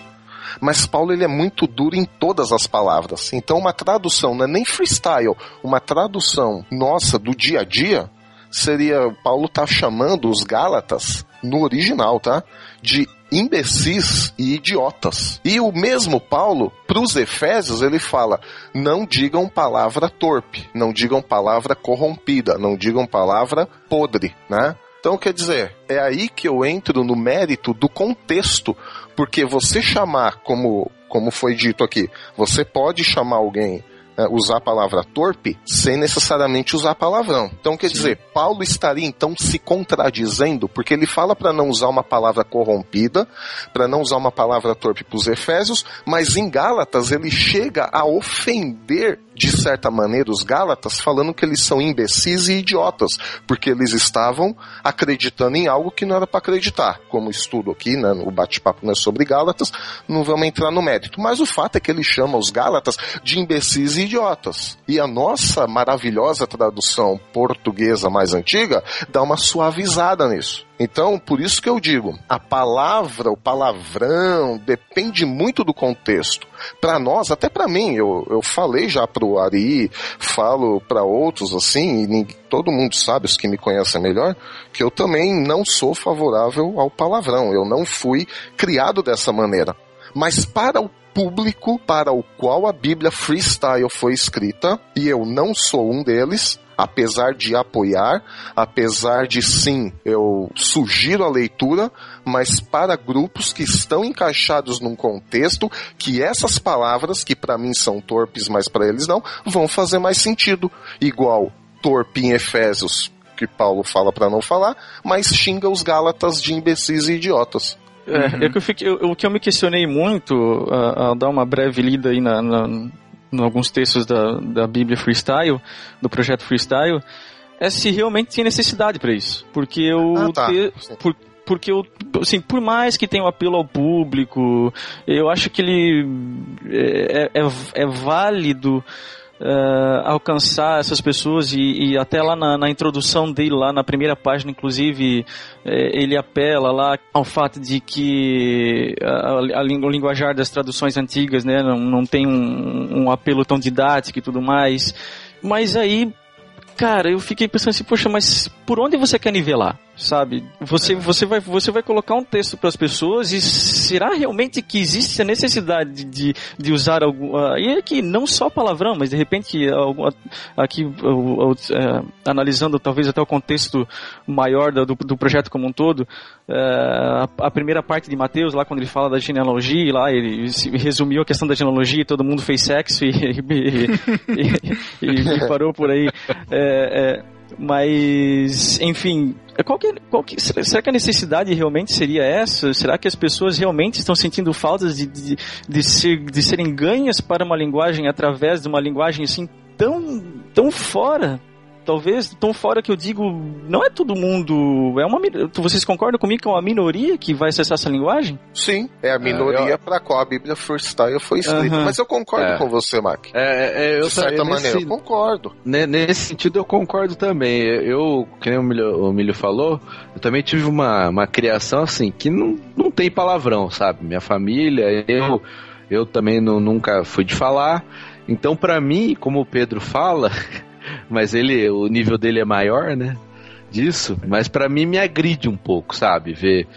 mas Paulo ele é muito duro em todas as palavras. Então uma tradução não é nem freestyle, uma tradução nossa do dia a dia seria Paulo tá chamando os Gálatas no original, tá? De imbecis e idiotas. E o mesmo Paulo, para os Efésios, ele fala: não digam palavra torpe, não digam palavra corrompida, não digam palavra podre, né? Então, quer dizer, é aí que eu entro no mérito do contexto, porque você chamar, como, como foi dito aqui, você pode chamar alguém, é, usar a palavra torpe, sem necessariamente usar palavrão. Então, quer dizer, Paulo estaria então se contradizendo, porque ele fala para não usar uma palavra corrompida, para não usar uma palavra torpe para os Efésios, mas em Gálatas ele chega a ofender de certa maneira, os Gálatas falando que eles são imbecis e idiotas, porque eles estavam acreditando em algo que não era para acreditar. Como estudo aqui, né, o bate-papo não é sobre Gálatas, não vamos entrar no mérito. Mas o fato é que ele chama os Gálatas de imbecis e idiotas. E a nossa maravilhosa tradução portuguesa mais antiga dá uma suavizada nisso. Então, por isso que eu digo, a palavra, o palavrão, depende muito do contexto. Para nós, até para mim, eu, eu falei já pro Ari, falo para outros assim, e ninguém- todo mundo sabe, os que me conhecem melhor, que eu também não sou favorável ao palavrão. Eu não fui criado dessa maneira. Mas para o público para o qual a Bíblia Freestyle foi escrita, e eu não sou um deles, apesar de apoiar, apesar de sim, eu sugiro a leitura, mas para grupos que estão encaixados num contexto que essas palavras, que para mim são torpes, mas para eles não, vão fazer mais sentido. Igual torpe em Efésios, que Paulo fala para não falar, mas xinga os Gálatas de imbecis e idiotas. É, é que eu fiquei, eu- o que eu me questionei muito a- ao dar uma breve lida aí na, na, em alguns textos da, da Bíblia Freestyle, do projeto Freestyle, é se realmente tinha necessidade para isso. Porque eu Ah, tá. te- por- porque eu, assim, por mais que tenha um apelo ao público, eu acho que ele é, é, é válido eh, alcançar essas pessoas e, e até lá na, na introdução dele, lá na primeira página, inclusive, eh, ele apela lá ao fato de que a, a língua- o linguajar das traduções antigas né, não, não tem um, um apelo tão didático e tudo mais. Mas aí, cara, eu fiquei pensando assim, poxa, mas por onde você quer nivelar? Sabe? Você, você, vai, você vai colocar um texto para as pessoas e será realmente que existe a necessidade de, de usar algum. ah, e aqui, não só palavrão, mas de repente, algum, aqui, o- é, analisando talvez até o contexto maior do, do projeto como um todo, é, a, a primeira parte de Mateus, lá quando ele fala da genealogia, lá ele resumiu a questão da genealogia, todo mundo fez sexo e, <laughs> e, e- e- e parou por aí. É, é, mas, enfim, qual que, qual que, será que a necessidade realmente seria essa? Será que as pessoas realmente estão sentindo falta de, de, de, ser, de serem ganhas para uma linguagem através de uma linguagem assim tão, tão fora? Talvez tão fora que eu digo, não é todo mundo. É uma, vocês concordam comigo que é uma minoria que vai acessar essa linguagem? Sim, é a minoria para qual a Bíblia Freestyle foi escrita. Aham. Mas eu concordo É. com você, Mac. É, é, eu De certa eu maneira, nesse- eu concordo. Ne- Nesse sentido eu concordo também. Eu, que nem o Milho, o Milho falou, eu também tive uma, uma criação assim, que não, não tem palavrão, sabe? Minha família, eu, eu também não, nunca fui de falar. Então, pra mim, como o Pedro fala, <laughs> mas ele, o nível dele é maior, né? Disso, mas pra mim me agride um pouco, sabe? Ver,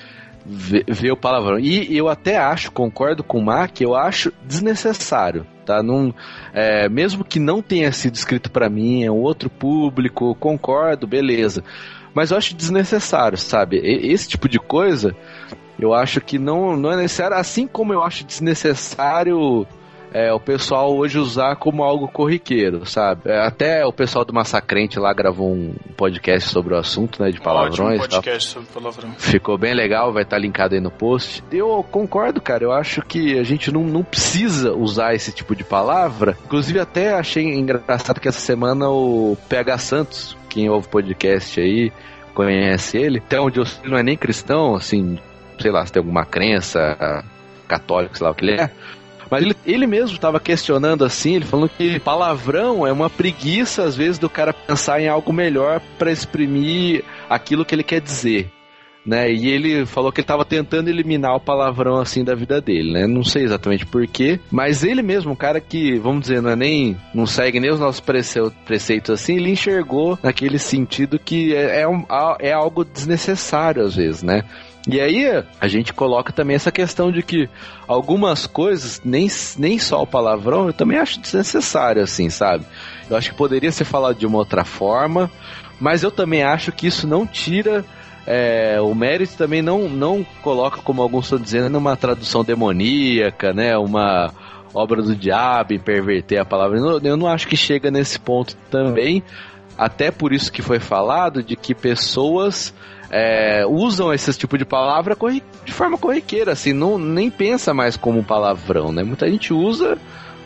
ver, ver o palavrão. E eu até acho, concordo com o Mac, eu acho desnecessário, tá? Não, é, mesmo que não tenha sido escrito pra mim, é um outro público, concordo, beleza. Mas eu acho desnecessário, sabe? Esse tipo de coisa, eu acho que não, não é necessário, assim como eu acho desnecessário é, o pessoal hoje usar como algo corriqueiro, sabe? É, até o pessoal do Massacrente lá gravou um podcast sobre o assunto, né, de palavrões Ótimo podcast sobre palavrão. Ficou bem legal, vai estar linkado aí no post. Eu concordo, cara. Eu acho que a gente não, não precisa usar esse tipo de palavra. Inclusive, até achei engraçado que essa semana o PH Santos, quem ouve o podcast aí, conhece ele. Até onde eu não é nem cristão, assim, sei lá, se tem alguma crença católica, sei lá o que ele é. Mas ele, ele mesmo estava questionando assim, ele falando que palavrão é uma preguiça, às vezes, do cara pensar em algo melhor para exprimir aquilo que ele quer dizer. Né? E ele falou que ele estava tentando eliminar o palavrão assim da vida dele, né? Não sei exatamente porquê, mas ele mesmo, um cara que, vamos dizer, não é nem não segue nem os nossos prece- preceitos assim, ele enxergou naquele sentido que é, é, um- é algo desnecessário às vezes, né? E aí a gente coloca também essa questão de que algumas coisas, nem, nem só o palavrão, eu também acho desnecessário, assim, sabe? Eu acho que poderia ser falado de uma outra forma, mas eu também acho que isso não tira. é, o mérito também não, não coloca, como alguns estão dizendo, uma tradução demoníaca, né? Uma obra do diabo perverter a palavra. Eu eu não acho que chega nesse ponto também. Até por isso que foi falado de que pessoas é, usam esse tipo de palavra de forma corriqueira, assim, não, nem pensa mais como um palavrão, né? Muita gente usa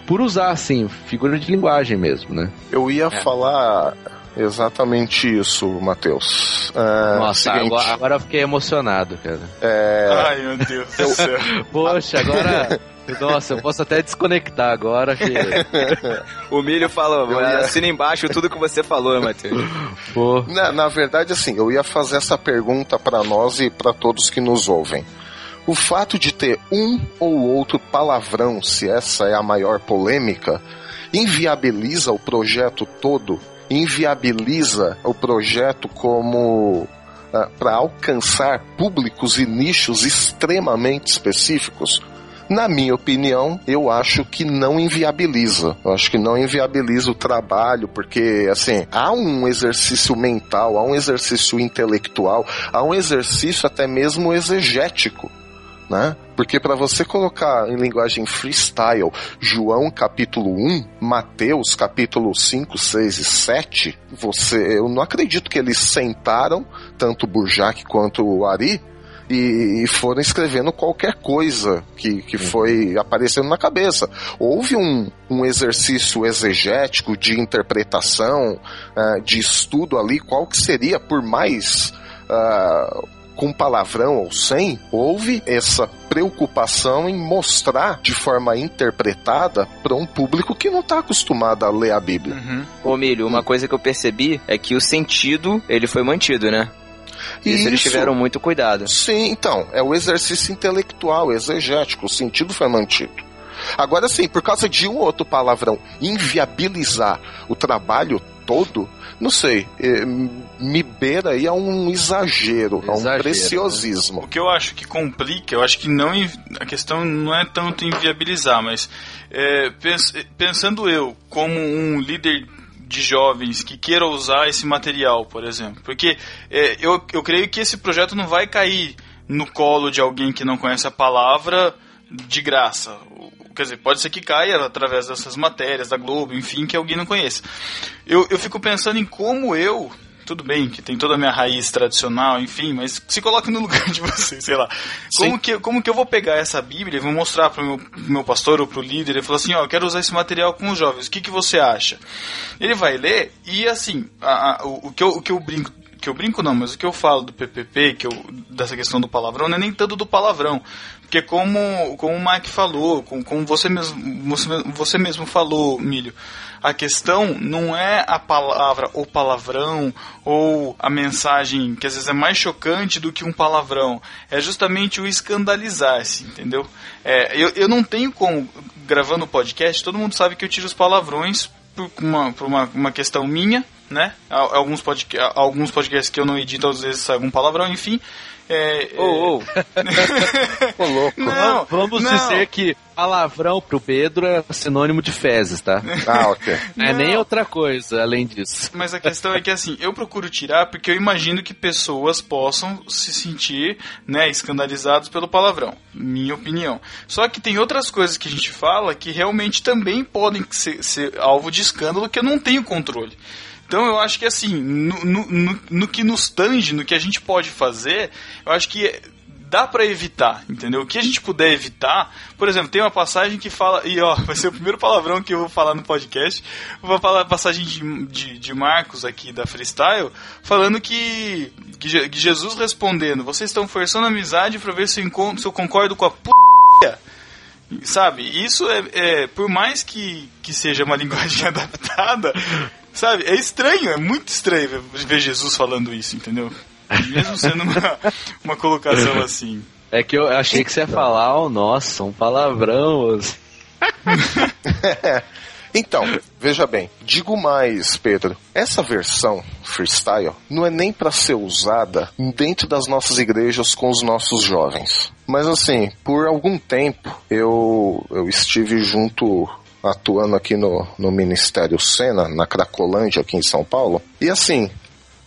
por usar, assim, figura de linguagem mesmo, né? Eu ia falar exatamente isso, Matheus. É, Nossa, seguinte, agora, agora eu fiquei emocionado, cara. é, Ai, meu Deus do céu. Poxa, agora. <laughs> Nossa, eu posso até desconectar agora, que. <laughs> O Milho falou, ia- assina embaixo tudo que você falou, Matheus. Na, na verdade, assim, eu ia fazer essa pergunta para nós e para todos que nos ouvem. O fato de ter um ou outro palavrão, se essa é a maior polêmica, inviabiliza o projeto todo, inviabiliza o projeto como para alcançar públicos e nichos extremamente específicos. Na minha opinião, eu acho que não inviabiliza. Eu acho que não inviabiliza o trabalho, porque, assim, há um exercício mental, há um exercício intelectual, há um exercício até mesmo exegético. Né? Porque para você colocar em linguagem freestyle João capítulo 1, Mateus capítulo 5, 6 e 7, você, eu não acredito que eles sentaram, tanto Burjac quanto o Ari, e, e foram escrevendo qualquer coisa que, que foi aparecendo na cabeça. Houve um, um exercício exegético de interpretação, ah, de estudo ali, qual que seria, por mais ah, com palavrão ou sem, houve essa preocupação em mostrar de forma interpretada para um público que não está acostumado a ler a Bíblia. Uhum. Ô, Milho, uma coisa que eu percebi é que o sentido, ele foi mantido, né? Isso, eles tiveram muito cuidado. Sim, então, é o exercício intelectual, exegético, o sentido foi mantido. Agora sim, por causa de um ou outro palavrão inviabilizar o trabalho todo, não sei, eh, me beira aí a um exagero, a um Exagero, preciosismo. O que eu acho que complica, eu acho que não a questão não é tanto inviabilizar, mas é, pens- pensando eu como um líder de jovens que queira usar esse material, por exemplo, porque é, eu, eu creio que esse projeto não vai cair no colo de alguém que não conhece a palavra de graça. Quer dizer, pode ser que caia através dessas matérias da Globo, enfim, que alguém não conheça. Eu, eu fico pensando em como eu, tudo bem que tem toda a minha raiz tradicional, enfim, mas se coloque no <laughs> lugar de vocês, sei lá. Como que, como que eu vou pegar essa Bíblia e vou mostrar para o meu, meu pastor ou para o líder e falar assim, ó, eu quero usar esse material com os jovens, o que, que você acha? Ele vai ler e assim, a- a- o, o que eu, o que eu brinco que eu brinco não, mas o que eu falo do PPP, que eu, dessa questão do palavrão, não é nem tanto do palavrão. Porque como, como o Mike falou, como, como você, mesmo, você, você mesmo falou, Milho, a questão não é a palavra ou palavrão ou a mensagem que às vezes é mais chocante do que um palavrão. É justamente o escandalizar-se, entendeu? É, eu, eu não tenho como, gravando o podcast, todo mundo sabe que eu tiro os palavrões por uma, por uma, uma questão minha, né? Al- Alguns, podca alguns podcasts que eu não edito, às vezes sai algum palavrão, enfim. É, Ô, ô, <laughs> Ô, louco. Não, Vamos não. dizer que palavrão pro Pedro é sinônimo de fezes, tá? <laughs> Ah, ok. Não é nem outra coisa além disso. Mas a questão é que assim, eu procuro tirar porque eu imagino que pessoas possam se sentir, né, escandalizados pelo palavrão. Minha opinião. Só que tem outras coisas que a gente fala que realmente também podem ser, ser alvo de escândalo que eu não tenho controle. Então eu acho que assim, no, no, no- no que nos tange, no que a gente pode fazer, eu acho que dá pra evitar, entendeu? O que a gente puder evitar, por exemplo, tem uma passagem que fala, e ó, <laughs> vai ser o primeiro palavrão que eu vou falar no podcast, vou falar a passagem de, de, de Marcos aqui da Freestyle, falando que, que, que Jesus respondendo, vocês estão forçando a amizade pra ver se eu, encontro, se eu concordo com a p... Sabe, isso é, é, por mais que, que seja uma <laughs> linguagem adaptada, sabe, é estranho, é muito estranho ver, Jesus falando isso, entendeu? Mesmo sendo uma, <laughs> uma colocação assim. É que eu achei que você ia falar, oh, nossa, um palavrão. <laughs> Então, veja bem, digo mais, Pedro. Essa versão freestyle não é nem para ser usada dentro das nossas igrejas com os nossos jovens. Mas assim, por algum tempo eu, eu estive junto atuando aqui no, no Ministério Sena, na Cracolândia, aqui em São Paulo. E assim,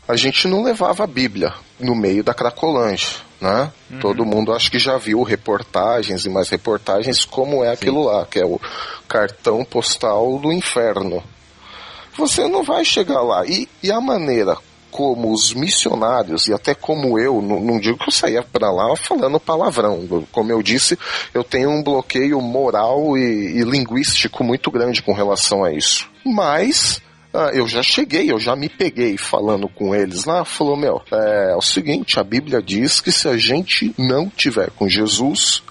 a gente não levava a Bíblia no meio da Cracolândia, né? Todo mundo acho que já viu reportagens e mais reportagens como é aquilo lá, que é o cartão postal do inferno. Você não vai chegar lá. E, e a maneira como os missionários, e até como eu, não, não digo que eu saía para lá falando palavrão. Como eu disse, eu tenho um bloqueio moral e, e linguístico muito grande com relação a isso. Mas ah, eu já cheguei, eu já me peguei falando com eles lá, falou, meu, é, é o seguinte, a Bíblia diz que se a gente não tiver com Jesus,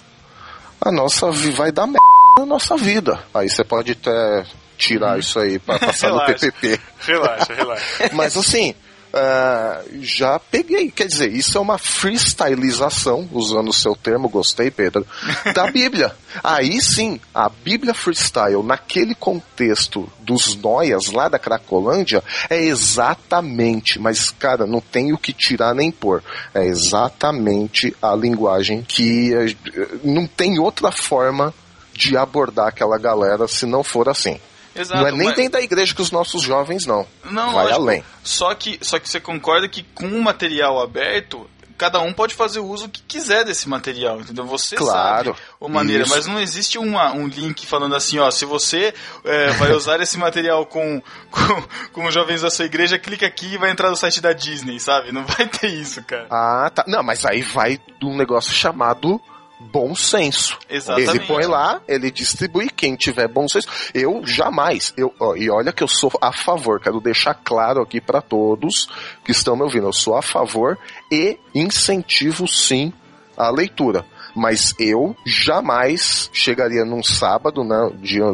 a nossa vai dar merda na nossa vida. Aí você pode até tirar isso aí para passar no <laughs> Relaxa. PPP. Relaxa, relaxa. <laughs> Mas assim, ah, já peguei. Quer dizer, isso é uma freestylização, usando o seu termo, gostei, Pedro, da <laughs> Bíblia. Aí sim, a Bíblia freestyle, naquele contexto dos noias lá da Cracolândia, é exatamente, mas cara, não tem o que tirar nem pôr. É exatamente a linguagem que eh, não tem outra forma de abordar aquela galera se não for assim. Exato, não é nem mas- dentro da igreja que os nossos jovens não. Não, Vai lógico. além. Só que, só que você concorda que com o material aberto, cada um pode fazer o uso que quiser desse material, entendeu? Você Claro. sabe a maneira, Isso. mas não existe uma, um link falando assim, ó, se você é, vai <laughs> usar esse material com, com, com os jovens da sua igreja, clica aqui e vai entrar no site da Disney, sabe? Não vai ter isso, cara. Ah, tá. Não, mas aí vai de um negócio chamado bom senso. Exatamente. Ele põe lá, ele distribui, quem tiver bom senso. Eu jamais, eu, ó, e olha que eu sou a favor, quero deixar claro aqui para todos que estão me ouvindo, eu sou a favor e incentivo sim a leitura. Mas eu jamais chegaria num sábado, né, dia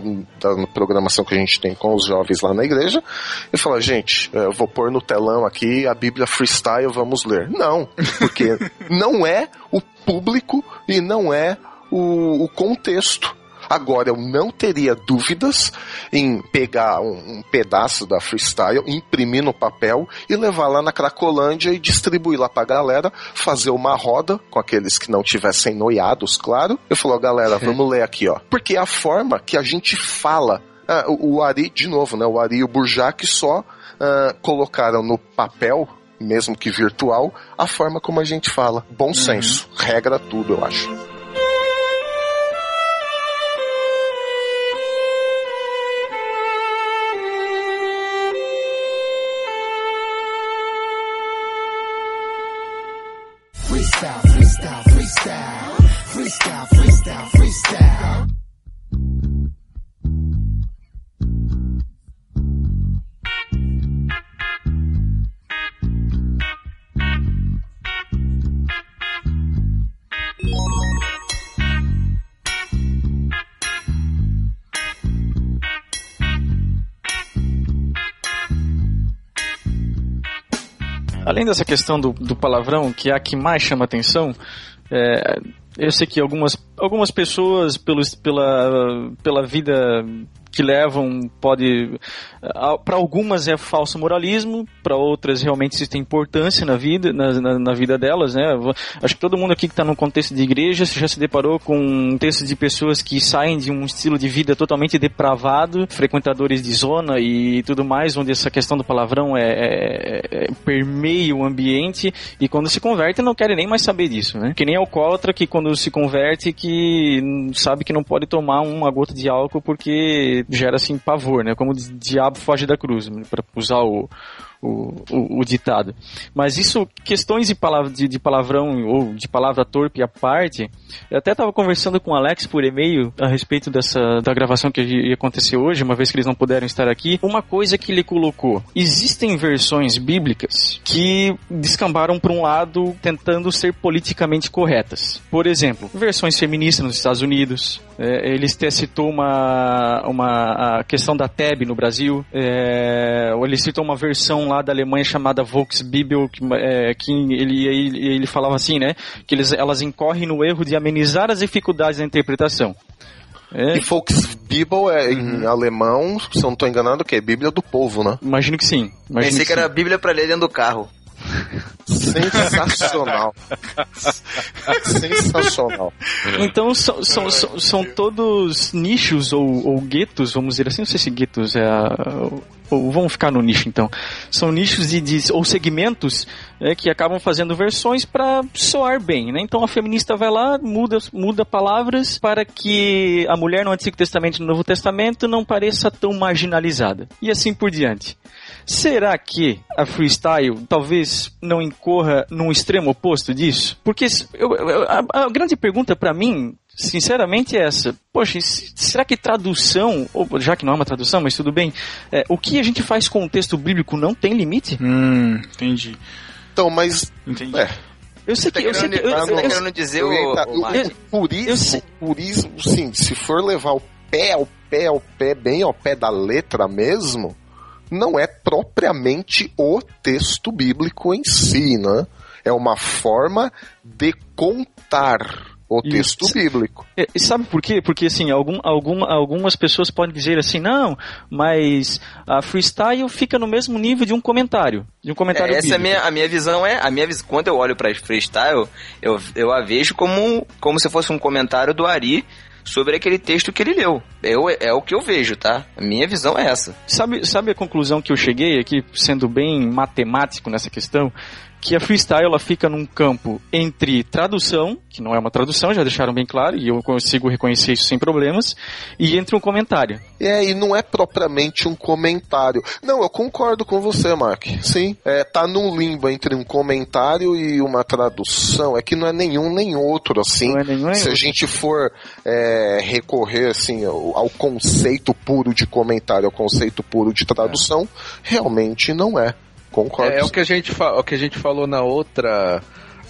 da programação que a gente tem com os jovens lá na igreja, e falar, gente, eh, eu vou pôr no telão aqui a Bíblia freestyle, vamos ler. Não, porque <laughs> não é o público e não é o, o contexto. Agora, eu não teria dúvidas em pegar um, um pedaço da freestyle, imprimir no papel e levar lá na Cracolândia e distribuir lá pra galera, fazer uma roda com aqueles que não tivessem noiados, claro. Eu falo, galera, <laughs> vamos ler aqui, ó. Porque é a forma que a gente fala. Ah, o, o Ari, de novo, né? O Ari e o Burjac só ah, colocaram no papel, mesmo que virtual, a forma como a gente fala. Bom senso. Regra tudo, eu acho. Freestyle, freestyle, freestyle. Freestyle, freestyle, freestyle. Além dessa questão do, do palavrão, que é a que mais chama atenção, é, eu sei que algumas, algumas pessoas, pelos, pela, pela vida que levam, pode. Para algumas é falso moralismo, para outras realmente isso tem importância na vida, na, na, na vida delas, né? Acho que todo mundo aqui que está no contexto de igreja já se deparou com um texto de pessoas que saem de um estilo de vida totalmente depravado, frequentadores de zona e tudo mais, onde essa questão do palavrão é, é- é- permeia o ambiente e quando se converte não querem nem mais saber disso, né? Que nem alcoólatra que quando se converte que sabe que não pode tomar uma gota de álcool porque gera assim pavor, né? Como o diabo foge da cruz, para usar o, o, o- o ditado. Mas isso, questões de, palavra, de, de palavrão ou de palavra torpe à parte, eu até estava conversando com o Alex por e-mail a respeito dessa da gravação que ia acontecer hoje, uma vez que eles não puderam estar aqui. Uma coisa que ele colocou: existem versões bíblicas que descambaram para um lado tentando ser politicamente corretas. Por exemplo, versões feministas nos Estados Unidos. É, ele citou uma, uma a questão da TEB no Brasil. É, ele citou uma versão lá da Alemanha chamada Volksbibel, que, é, que ele, ele, ele falava assim, né? Que eles, elas incorrem no erro de amenizar as dificuldades da interpretação. É, E Volksbibel é em alemão, se eu não estou enganado, o que é Bíblia do povo, né? imagino que sim. Imagino Pensei que sim. era a Bíblia pra ler dentro do carro. Sensacional. Sensacional. Então são, são, são, são todos nichos ou, ou guetos, vamos dizer assim, não sei se guetos é a, vamos ficar no nicho então. São nichos de, de- ou segmentos né, que acabam fazendo versões para soar bem, né? Então a feminista vai lá, muda, muda palavras para que a mulher no Antigo Testamento e no Novo Testamento não pareça tão marginalizada. E assim por diante. Será que a freestyle talvez não incorra num extremo oposto disso? Porque eu- eu- a, a grande pergunta para mim, sinceramente, é essa. Poxa, será que tradução, ou já que não é uma tradução, mas tudo bem, é, o que a gente faz com o texto bíblico não tem limite? Hum, entendi. Então, mas. Entendi. É, Eu sei Tá que. Eu sei que eu, eu- eu- querendo dizer, o, purismo, purismo, sim, se for levar o pé ao pé ao pé, bem ao pé da letra mesmo, não é propriamente o texto bíblico em si, né? É uma forma de contar o texto bíblico. É, e sabe por quê? Porque assim, algum, algum, algumas pessoas podem dizer assim, não, mas a freestyle fica no mesmo nível de um comentário. De um comentário É, essa é a minha, a minha visão é, a minha quando eu olho pra freestyle, eu, eu a vejo como, como se fosse um comentário do Ari sobre aquele texto que ele leu. Eu, é o que eu vejo, tá? A minha visão é essa. Sabe, sabe a conclusão que eu cheguei aqui, sendo bem matemático nessa questão? Que a freestyle ela fica num campo entre tradução, que não é uma tradução, já deixaram bem claro, e eu consigo reconhecer isso sem problemas, e entre um comentário. É, e não é propriamente um comentário. Não, eu concordo com você, Mark. Sim, é, tá num limbo entre um comentário e uma tradução. É que não é nenhum nem outro, assim. Não é nenhum nem Se a outro. gente for é, recorrer, assim, ao, ao conceito puro de comentário, ao conceito puro de tradução, realmente não é. Concordo. É, é o que a gente o que a gente falou na outra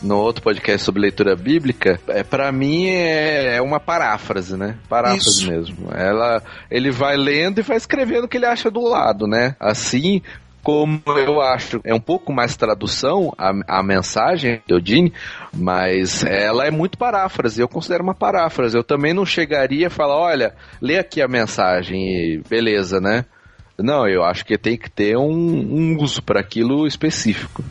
no outro podcast sobre leitura bíblica, é para mim é, é uma paráfrase, né? Paráfrase Isso. mesmo. Ela ele vai lendo e vai escrevendo o que ele acha do lado, né? Assim como eu acho, é um pouco mais tradução a, a mensagem de Eudine, mas ela é muito paráfrase, eu considero uma paráfrase. Eu também não chegaria a falar, olha, lê aqui a mensagem e beleza, né? Não, eu acho que tem que ter um, um uso para aquilo específico.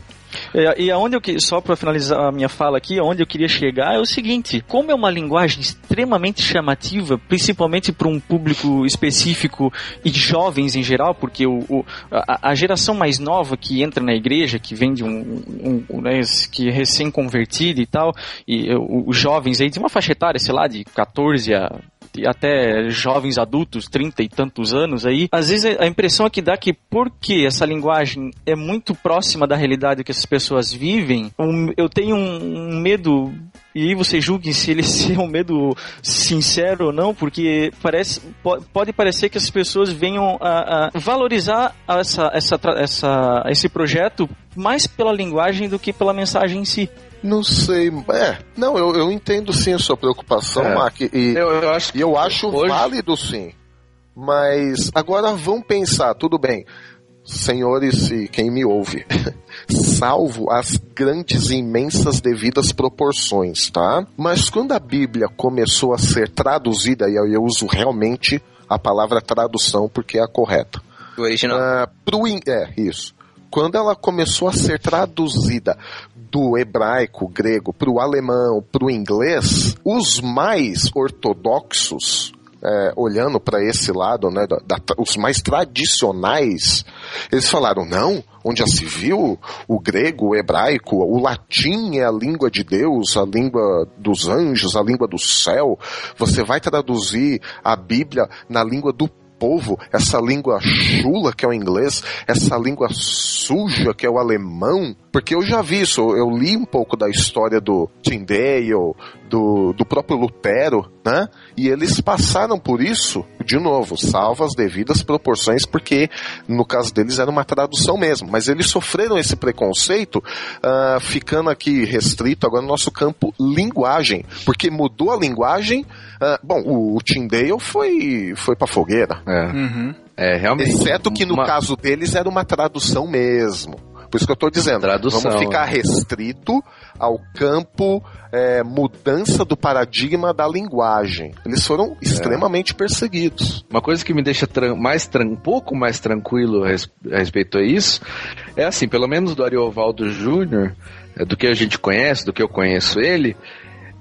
É, e aonde eu que- só para finalizar a minha fala aqui, aonde eu queria chegar é o seguinte: como é uma linguagem extremamente chamativa, principalmente para um público específico e de jovens em geral, porque o, o- a, a geração mais nova que entra na igreja, que vem de um, um- né, que é recém convertida e tal, e os jovens aí de uma faixa etária, sei lá, de 14 a e até jovens adultos, 30 e tantos anos aí, às vezes a impressão é que dá que porque essa linguagem é muito próxima da realidade que essas pessoas vivem, um- eu tenho um, um medo e aí você julgue se ele <laughs> é um medo sincero ou não, porque parece, po- pode parecer que as pessoas venham a, a valorizar essa, essa, essa, esse projeto mais pela linguagem do que pela mensagem em si. Não sei. É, não, eu, eu entendo sim a sua preocupação, É. Mark. E Eu, eu acho e eu acho hoje- válido sim. Mas agora vamos pensar, tudo bem. Senhores e quem me ouve, <laughs> salvo as grandes e imensas devidas proporções, tá? Mas quando a Bíblia começou a ser traduzida, e eu uso realmente a palavra tradução porque é a correta. Do original. Ah, pro in- é, isso. Quando ela começou a ser traduzida do hebraico, grego, para o alemão, para o inglês, os mais ortodoxos, é, olhando para esse lado, né, da- da- os mais tradicionais, eles falaram: não, onde já se viu o grego, o hebraico, o latim é a língua de Deus, a língua dos anjos, a língua do céu. Você vai traduzir a Bíblia na língua do povo, essa língua chula que é o inglês, essa língua suja que é o alemão, porque eu já vi isso, eu li um pouco da história do Tyndale, do, do próprio Lutero, né? E eles passaram por isso, de novo, salvo as devidas proporções, porque no caso deles era uma tradução mesmo, mas eles sofreram esse preconceito, ah, ficando aqui restrito agora no nosso campo linguagem, porque mudou a linguagem. ah, bom, o, o Tyndale foi, foi pra fogueira. É, Uhum. é realmente. Exceto que no uma- caso deles era uma tradução mesmo. Por isso que eu tô dizendo, Tradução, vamos ficar né? restrito ao campo é, mudança do paradigma da linguagem. Eles foram extremamente perseguidos. Uma coisa que me deixa mais um pouco mais tranquilo a, res- a respeito a isso é assim, pelo menos do Ariovaldo Júnior, é, do que a gente conhece, do que eu conheço ele,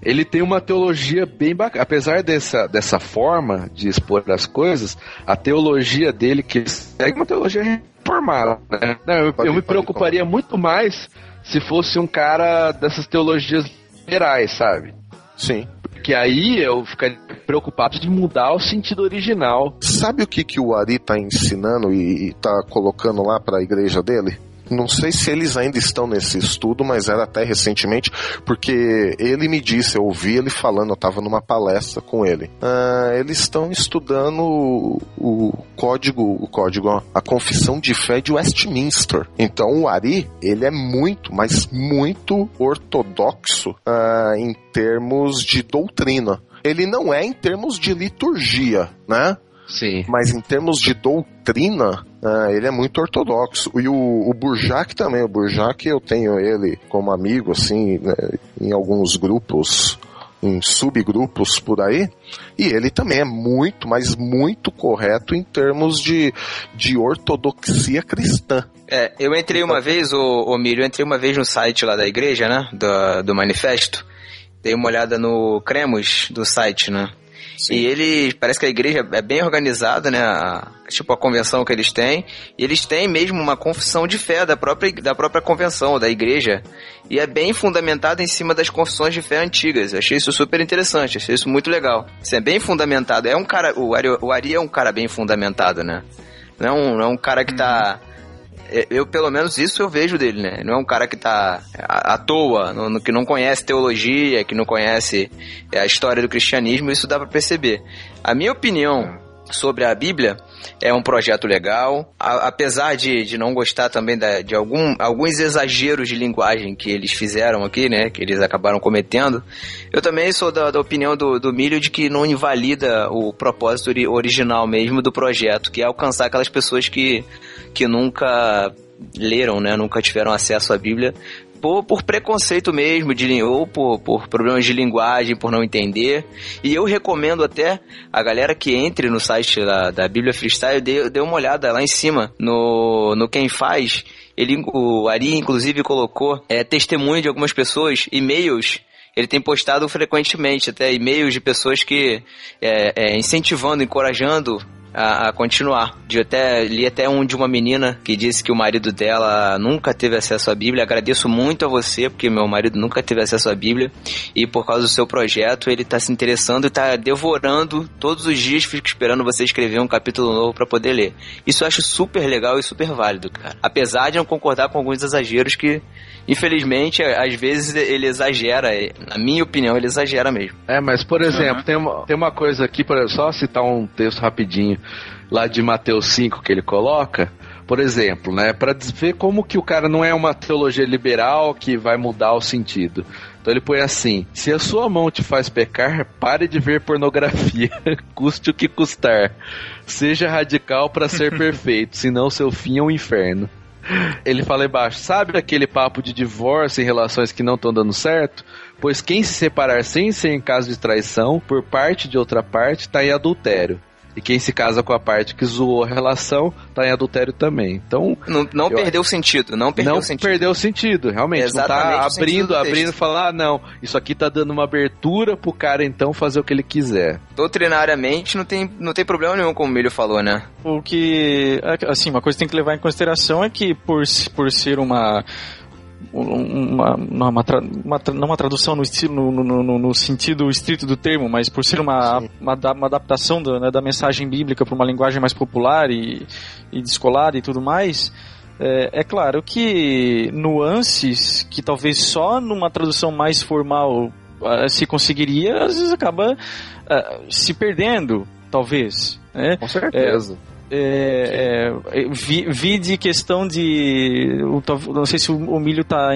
ele tem uma teologia bem bacana. Apesar dessa, dessa forma de expor as coisas, a teologia dele, que ele segue uma teologia reformada, né? Não, eu, Pode- eu me pode preocuparia muito mais se fosse um cara dessas teologias liberais, sabe? Sim. Porque aí eu ficaria preocupado de mudar o sentido original. Sabe o que, que o Ari tá ensinando e, e tá colocando lá para a igreja dele? Não sei se eles ainda estão nesse estudo, mas era até recentemente, porque ele me disse, eu ouvi ele falando, eu estava numa palestra com ele. Ah, eles estão estudando o, o código, o código, ó, a confissão de fé de Westminster. Então o Ari, ele é muito, mas muito ortodoxo ah, em termos de doutrina. Ele não é em termos de liturgia, né? Sim. Mas em termos de doutrina, ah, ele é muito ortodoxo. E o, o Burjac também. O Burjac, eu tenho ele como amigo, assim, né, em alguns grupos, em subgrupos por aí. E ele também é muito, mas muito correto em termos de, de ortodoxia cristã. É, eu entrei uma vez, ô, Milho, eu entrei uma vez no site lá da igreja, né? Do, do manifesto. Dei uma olhada no Cremos do site, né? E ele, parece que a igreja é bem organizada, né? A- tipo a convenção que eles têm. E eles têm mesmo uma confissão de fé da própria, da própria convenção, da igreja. E é bem fundamentada em cima das confissões de fé antigas. Eu achei isso super interessante, achei isso muito legal. Isso é bem fundamentado. É um cara, o Ari, o Ari é um cara bem fundamentado, né? Não é um, não é um cara que tá. é, Eu, pelo menos, isso eu vejo dele, né? Não é um cara que tá à, toa, no- no- que não conhece teologia, que não conhece é, a história do cristianismo, isso dá pra perceber. A minha opinião sobre a Bíblia é um projeto legal, a- apesar de, de não gostar também da- de algum, alguns exageros de linguagem que eles fizeram aqui, né? Que eles acabaram cometendo. Eu também sou da, da opinião do, do Milho de que não invalida o propósito ori- original mesmo do projeto, que é alcançar aquelas pessoas que, que nunca leram, né? Nunca tiveram acesso à Bíblia. Por, preconceito mesmo, de, ou por, por problemas de linguagem, por não entender. E eu recomendo até a galera que entre no site da, da Bíblia Freestyle, dê, dê uma olhada lá em cima, no, no Quem Faz. Ele, o Ari, inclusive, colocou é, testemunho de algumas pessoas, e-mails ele tem postado frequentemente até e-mails de pessoas que é, é, incentivando, encorajando a, a continuar. De até li até um de uma menina que disse que o marido dela nunca teve acesso à Bíblia. Agradeço muito a você porque meu marido nunca teve acesso à Bíblia e por causa do seu projeto ele está se interessando e está devorando todos os dias. Fico esperando você escrever um capítulo novo para poder ler. Isso eu acho super legal e super válido, cara. Apesar de não concordar com alguns exageros que Infelizmente, às vezes ele exagera, na minha opinião, ele exagera mesmo. É, mas por exemplo, tem, uma, tem uma coisa aqui, por, só citar um texto rapidinho lá de Mateus 5 que ele coloca. Por exemplo, né, para ver como que o cara não é uma teologia liberal que vai mudar o sentido. Então ele põe assim: se a sua mão te faz pecar, pare de ver pornografia, <laughs> custe o que custar. Seja radical para ser perfeito, senão seu fim é um inferno. Ele fala embaixo, sabe aquele papo de divórcio em relações que não estão dando certo? Pois quem se separar sem ser em caso de traição, por parte de outra parte, está em adultério. E quem se casa com a parte que zoou a relação, está em adultério também. Então. Não, não eu- perdeu sentido, não perdeu não sentido. perdeu sentido, realmente. Exatamente não o tá abrindo, do abrindo e falar, ah, não, isso aqui tá dando uma abertura pro cara então fazer o que ele quiser. Doutrinariamente não tem, não tem problema nenhum, como o Milho falou, né? O que, assim, uma coisa que tem que levar em consideração é que por, se- por ser uma uma, uma, uma, não uma tradução no, estilo, no, no, no- sentido estrito do termo, mas por ser uma, uma, uma adaptação da, né, da mensagem bíblica para uma linguagem mais popular e, e descolada e tudo mais, é, é claro que nuances que talvez só numa tradução mais formal ah, se conseguiria, às vezes acaba ah, se perdendo, talvez. Né? Com certeza. É, é, vi, vi de questão de. Não sei se o, Milho está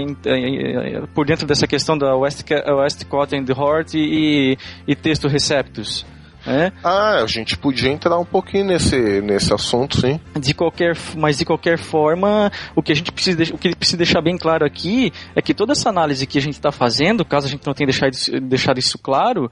por dentro dessa questão da West, Westcott and Hort e, e texto receptus. Né? Ah, a gente podia entrar um pouquinho nesse, nesse assunto, sim. De qualquer, mas de qualquer forma, o que a gente precisa, o que precisa deixar bem claro aqui é que toda essa análise que a gente está fazendo, caso a gente não tenha deixado, deixado isso claro,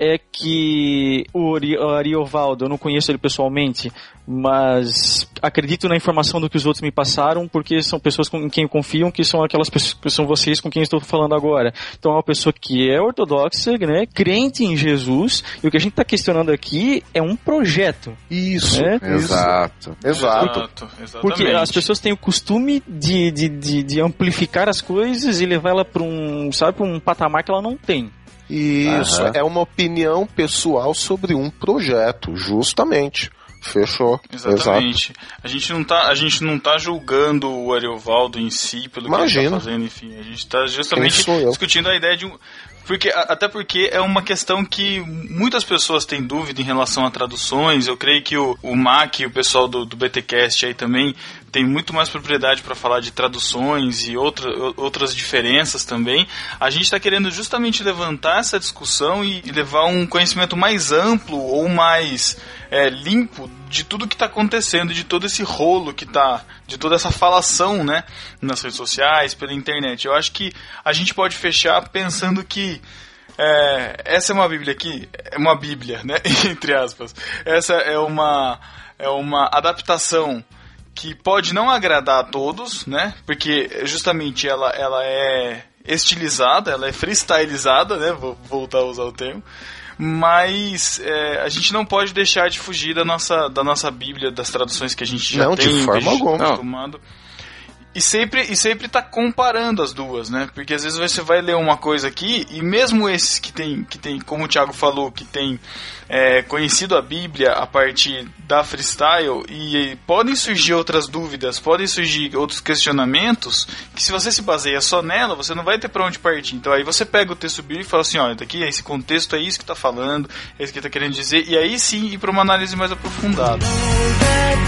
é que o Ari- o Ariovaldo, eu não conheço ele pessoalmente, mas acredito na informação do que os outros me passaram, porque são pessoas com, em quem confiam, que são aquelas pessoas que são vocês com quem eu estou falando agora. Então é uma pessoa que é ortodoxa, né, crente em Jesus, e o que a gente está questionando aqui é um projeto. Isso, É? exato. Exato. Exato, exatamente. Porque as pessoas têm o costume de, de, de, de amplificar as coisas e levar ela para um, sabe, pra um patamar que ela não tem. Isso, Aham. é uma opinião pessoal sobre um projeto, justamente. Fechou. Exato. Exatamente. A gente não tá, a gente não tá julgando o Ariovaldo em si pelo que ele Imagina. tá fazendo, enfim. A gente tá Quem justamente discutindo a ideia de um porque até porque é uma questão que muitas pessoas têm dúvida em relação a traduções. Eu creio que o, o Mac e o pessoal do, do BTcast aí também tem muito mais propriedade para falar de traduções e outra, outras diferenças também. A gente está querendo justamente levantar essa discussão e levar um conhecimento mais amplo ou mais é, limpo de tudo que está acontecendo, de todo esse rolo que tá, de toda essa falação, né, nas redes sociais, pela internet. Eu acho que a gente pode fechar pensando que é, essa é uma Bíblia aqui, é uma Bíblia, né, <laughs> entre aspas. Essa é uma é uma adaptação que pode não agradar a todos, né? Porque justamente ela, ela é estilizada, ela é freestylizada, né? Vou voltar a usar o termo. Mas é, a gente não pode deixar de fugir da nossa, da nossa Bíblia, das traduções que a gente já Não, de tem, que a forma gente alguma. tá acostumado. E sempre, e sempre tá comparando as duas, né? Porque às vezes você vai ler uma coisa aqui, e mesmo esses que tem, que tem como o Thiago falou, que tem é, conhecido a Bíblia a partir da freestyle, e, podem surgir outras dúvidas, podem surgir outros questionamentos, que se você se baseia só nela, você não vai ter pra onde partir. Então aí você pega o texto bíblico e fala assim, olha, daqui esse contexto é isso que tá falando, é isso que tá querendo dizer, e aí sim ir pra uma análise mais aprofundada.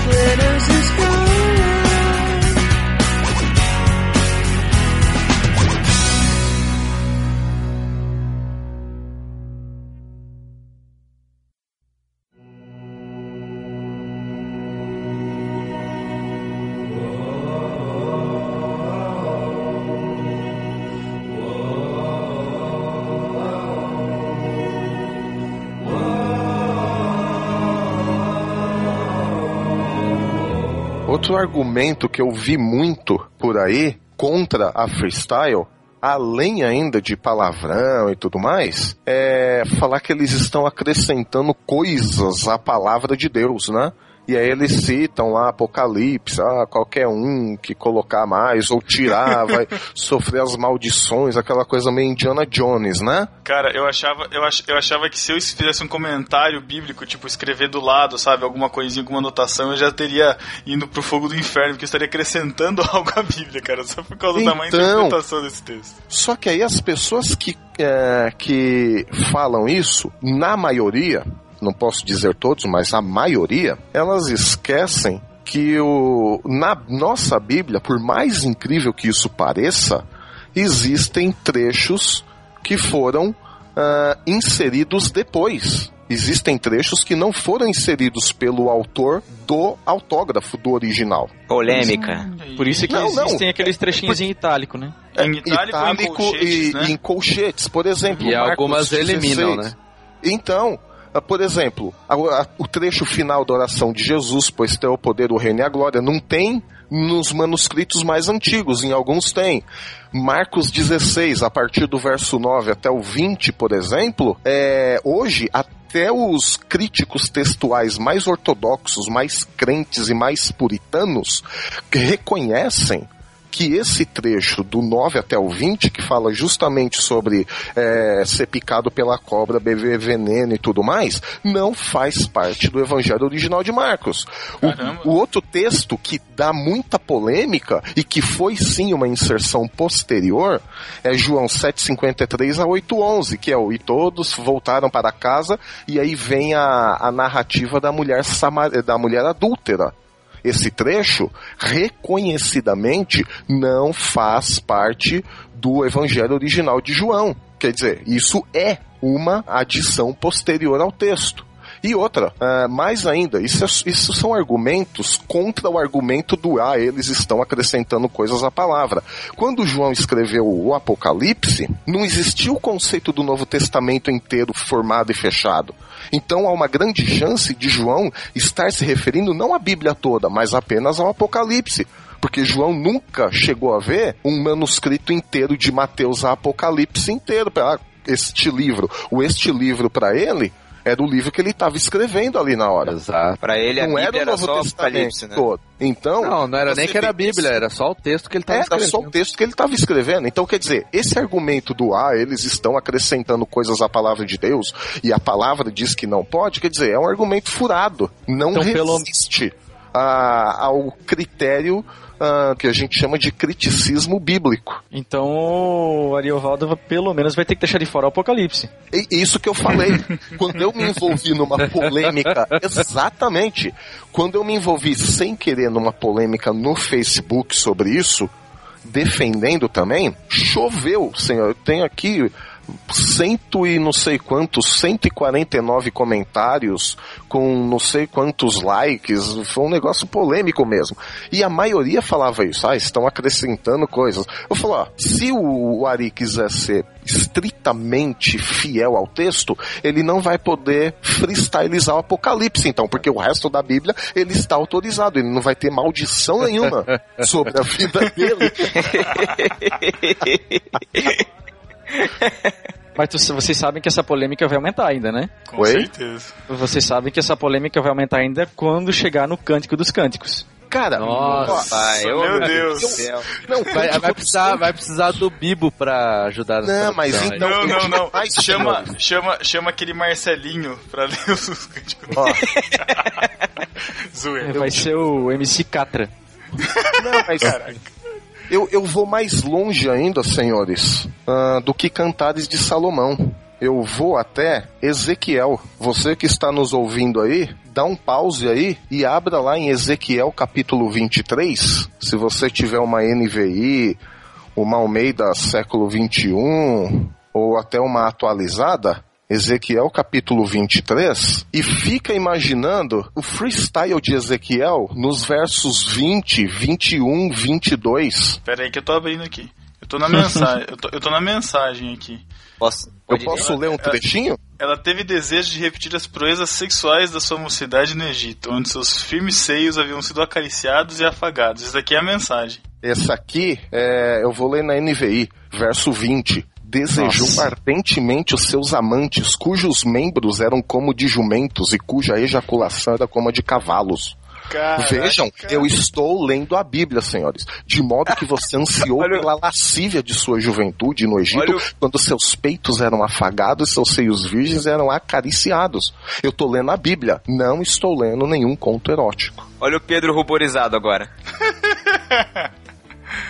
Outro argumento que eu vi muito por aí contra a freestyle, além ainda de palavrão e tudo mais, é falar que eles estão acrescentando coisas à palavra de Deus, né? E aí eles citam lá Apocalipse, ah, qualquer um que colocar mais ou tirar <laughs> vai sofrer as maldições, aquela coisa meio Indiana Jones, né? Cara, eu achava, eu, ach, eu achava que se eu fizesse um comentário bíblico, tipo, escrever do lado, sabe, alguma coisinha, alguma anotação, eu já teria indo pro fogo do inferno, porque eu estaria acrescentando <laughs> algo à Bíblia, cara, só por causa da má Então. interpretação desse texto. Só que aí as pessoas que, é, que falam isso, na maioria, não posso dizer todos, mas a maioria, elas esquecem que o, na nossa Bíblia, por mais incrível que isso pareça, existem trechos que foram ah, inseridos depois. Existem trechos que não foram inseridos pelo autor do autógrafo do original. Polêmica. Por isso que Não, não. existem aqueles trechinhos em itálico, né? Em itálico, ou em colchetes, e, né? em colchetes, por exemplo. E Marcos algumas eliminam, 16. né? Então, por exemplo, a- a- o trecho final da oração de Jesus, pois teu o poder, o reino e a glória, não tem nos manuscritos mais antigos, em alguns tem. Marcos 16, a partir do verso 9 até o 20, por exemplo, é, hoje até os críticos textuais mais ortodoxos, mais crentes e mais puritanos reconhecem que esse trecho do 9 até o 20, que fala justamente sobre é, ser picado pela cobra, beber veneno e tudo mais, não faz parte do evangelho original de Marcos. O, o outro texto que dá muita polêmica e que foi sim uma inserção posterior é João 7,53 a 8,11, que é o e todos voltaram para casa, e aí vem a, a narrativa da mulher, da mulher adúltera esse trecho, reconhecidamente não faz parte do evangelho original de João. Quer dizer, isso é uma adição posterior ao texto. E outra, ah, mais ainda, isso, é- isso são argumentos contra o argumento do ah, eles estão acrescentando coisas à palavra. Quando João escreveu o Apocalipse, não existia o conceito do Novo Testamento inteiro formado e fechado. Então há uma grande chance de João estar se referindo não à Bíblia toda, mas apenas ao Apocalipse. Porque João nunca chegou a ver um manuscrito inteiro de Mateus a Apocalipse inteiro. Ah, Este livro. O este livro para ele era o livro que ele estava escrevendo ali na hora. Exato. Pra ele a não Bíblia era o era Novo só Testamento Apocalipse, né? todo. Então, Não, não era nem que era a Bíblia, isso- era só o texto que ele estava era só escrevendo. o texto que ele estava escrevendo. Então, quer dizer, esse argumento do ah, eles estão acrescentando coisas à palavra de Deus e a palavra diz que não pode, quer dizer, é um argumento furado. Não Então, pelo- resiste a- ao critério ah, que a gente chama de criticismo bíblico. Então o Ariovaldo va- pelo menos vai ter que deixar de fora o Apocalipse. E isso que eu falei. quando eu me envolvi numa polêmica, exatamente. Quando eu me envolvi sem querer numa polêmica no Facebook sobre isso, defendendo também, choveu, senhor. Eu tenho aqui cento e não sei quantos, 149 comentários com não sei quantos likes, foi um negócio polêmico mesmo. E a maioria falava isso, ah, estão acrescentando coisas. Eu falo, ó, se o Ari quiser ser estritamente fiel ao texto, ele não vai poder freestylizar o Apocalipse, então, porque o resto da Bíblia ele está autorizado, ele não vai ter maldição nenhuma <laughs> sobre a vida dele. <laughs> Mas tu- vocês sabem que essa polêmica vai aumentar ainda, né? Com Oi? certeza. Vocês sabem que essa polêmica vai aumentar ainda quando chegar no Cântico dos Cânticos. Cara, Nossa. Ô, Meu meu Deus. não, Vai, vai precisar, vai precisar do Bibo pra ajudar nessa Não, mas então- Não, não, não. Ai, Chama, chama, chama aquele Marcelinho pra ler os cânticos. Ó, <laughs> Zoeira. Vai ser o MC Catra. Não, mas eu, eu vou mais longe ainda, senhores, ah, do que Cantares de Salomão. Eu vou até Ezequiel. Você que está nos ouvindo aí, dá um pause aí e abra lá em Ezequiel capítulo 23. Se você tiver uma NVI, uma Almeida século 21 ou até uma atualizada, Ezequiel capítulo 23 e fica imaginando o freestyle de Ezequiel nos versos 20, 21, 22. Pera aí que eu tô abrindo aqui. Eu tô na mensagem. eu, tô, eu tô na mensagem aqui. Posso, Eu posso ler um trechinho? Ela teve desejo de repetir as proezas sexuais da sua mocidade no Egito, onde seus firmes seios haviam sido acariciados e afagados. Isso daqui é a mensagem. Essa aqui, é, eu vou ler na NVI, verso 20. Desejou Nossa. ardentemente os seus amantes, cujos membros eram como de jumentos e cuja ejaculação era como a de cavalos. Caraca, Vejam, eu estou lendo a Bíblia, senhores. De modo que você <laughs> ansiou Olha pela lascívia de sua juventude no Egito, Olha quando seus peitos eram afagados e seus seios virgens eram acariciados. Eu estou lendo a Bíblia, não estou lendo nenhum conto erótico. Olha o Pedro ruborizado agora.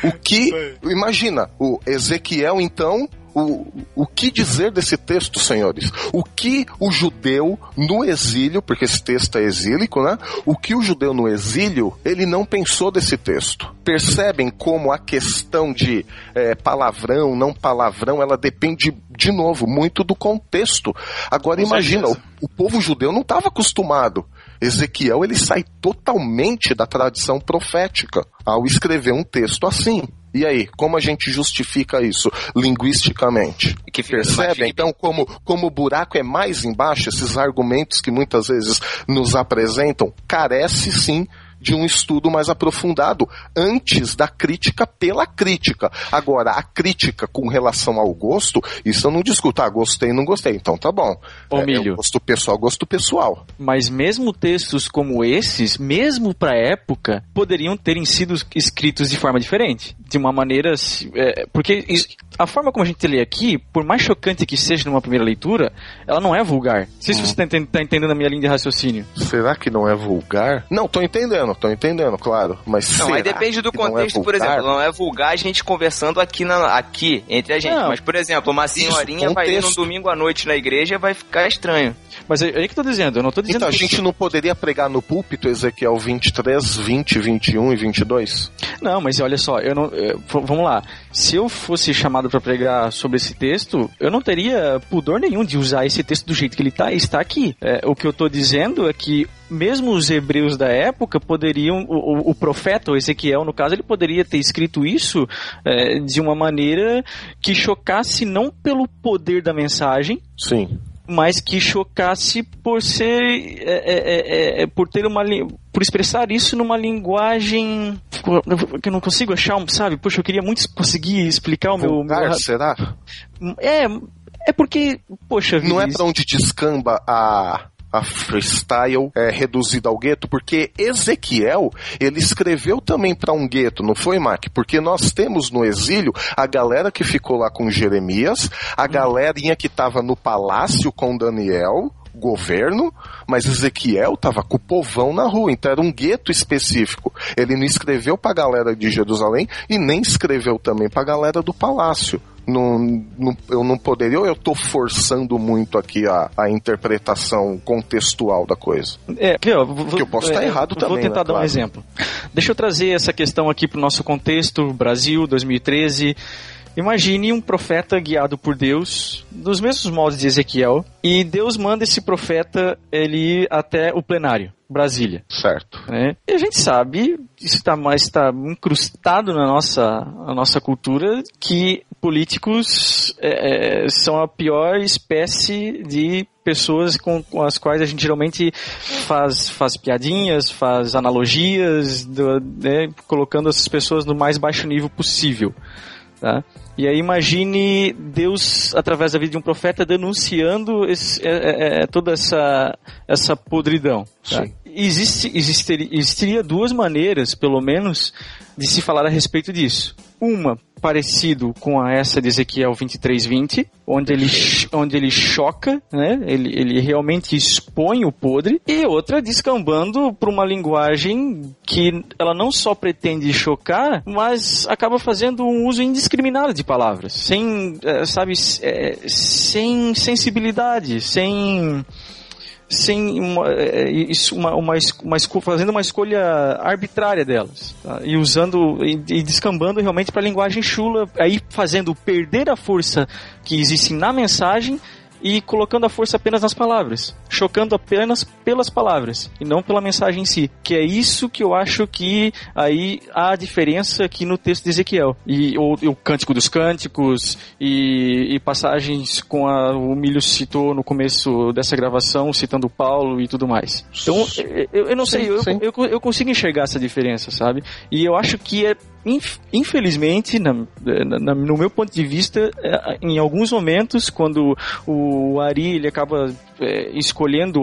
O que, <laughs> imagina, o Ezequiel então, o, o que dizer desse texto, senhores? O que o judeu no exílio, porque esse texto é exílico, né? O que o judeu no exílio, ele não pensou desse texto. Percebem como a questão de eh, palavrão, não palavrão, ela depende, de novo, muito do contexto. Agora Com imagina, o, o povo judeu não estava acostumado. Ezequiel ele sai totalmente da tradição profética ao escrever um texto assim. E aí, como a gente justifica isso linguisticamente? Que Percebe? Então, como, como o buraco é mais embaixo, esses argumentos que muitas vezes nos apresentam, carece sim de um estudo mais aprofundado antes da crítica pela crítica. Agora, a crítica com relação ao gosto, isso eu não discuto. Ah, gostei, não gostei. Então tá bom. Ô, É, Milho. é gosto pessoal, gosto pessoal. Mas mesmo textos como esses, mesmo pra época, poderiam terem sido escritos de forma diferente. De uma maneira. é, porque a forma como a gente lê aqui, por mais chocante que seja numa primeira leitura, ela não é vulgar. Não sei se você tá, enten- tá entendendo a minha linha de raciocínio. Será que não é vulgar? Não, tô entendendo. Entendendo, tô entendendo, claro. Mas Não, será aí depende do é contexto, por vulgar? exemplo. Não é vulgar a gente conversando aqui, na, aqui entre a gente. Não. Mas, por exemplo, uma senhorinha vai ir num domingo à noite na igreja vai ficar estranho. Mas é aí que eu tô dizendo, eu não tô dizendo Então a que- gente não poderia pregar no púlpito Ezequiel 23, 20, 21 e 22? Não, mas olha só, eu não. v- vamos lá. Se eu fosse chamado para pregar sobre esse texto, eu não teria pudor nenhum de usar esse texto do jeito que ele tá, está aqui. É, o que eu tô dizendo é que mesmo os hebreus da época poderiam, o, o- profeta, o Ezequiel, no caso, ele poderia ter escrito isso eh, de uma maneira que chocasse não pelo poder da mensagem, Sim. mas que chocasse por ser é, é, é, é, por ter uma por expressar isso numa linguagem que eu não consigo achar, um- sabe? Poxa, eu queria muito conseguir explicar o meu, Vulgar, meu será? é é porque poxa Não é pra onde descamba a a freestyle é, reduzida ao gueto, porque Ezequiel, ele escreveu também para um gueto, não foi, Mac? Porque nós temos no exílio a galera que ficou lá com Jeremias, a galerinha que estava no palácio com Daniel, governo, mas Ezequiel tava com o povão na rua, então era um gueto específico. Ele não escreveu pra galera de Jerusalém e nem escreveu também pra galera do palácio. Não, não- eu não poderia, ou eu tô forçando muito aqui a, a interpretação contextual da coisa? É, aqui, ó, vou, Porque eu posso estar errado Vou também, tentar né, dar um claro. exemplo. Deixa eu trazer essa questão aqui para o nosso contexto, Brasil, 2013. Imagine um profeta guiado por Deus, dos mesmos moldes de Ezequiel, e Deus manda esse profeta ele ir até o plenário, Brasília. Certo. né? E a gente sabe, isso está mais está incrustado na nossa, na nossa cultura, que políticos é, é, são a pior espécie de pessoas com, com as quais a gente geralmente faz, faz piadinhas, faz analogias, do- né, colocando essas pessoas no mais baixo nível possível. Tá? E aí imagine Deus, através da vida de um profeta, denunciando esse- é, é, é, toda essa, essa podridão. Tá? Existe, existiria, existiria duas maneiras, pelo menos, de se falar a respeito disso. Uma, parecido com a essa de Ezequiel 23:20, onde ele, onde ele choca, né? ele, ele realmente expõe o podre, e outra descambando para uma linguagem que ela não só pretende chocar, mas acaba fazendo um uso indiscriminado de palavras, sem, eh, sabe, eh, sem sensibilidade, sem sem uma, é, isso, uma, uma, uma fazendo uma escolha arbitrária delas tá? e usando e, e descambando realmente para a linguagem chula, aí fazendo perder a força que existe na mensagem e colocando a força apenas nas palavras, chocando apenas pelas palavras e não pela mensagem em si, que é isso que eu acho que aí há a diferença aqui no texto de Ezequiel e o, o cântico dos cânticos e, e passagens com a, o Milho citou no começo dessa gravação, citando Paulo e tudo mais. Então eu, eu não sei, eu, sim. eu, eu consigo enxergar essa diferença, sabe? E eu acho que é infelizmente, na- na- no meu ponto de vista, é, em alguns momentos, quando o Ari ele acaba é, escolhendo,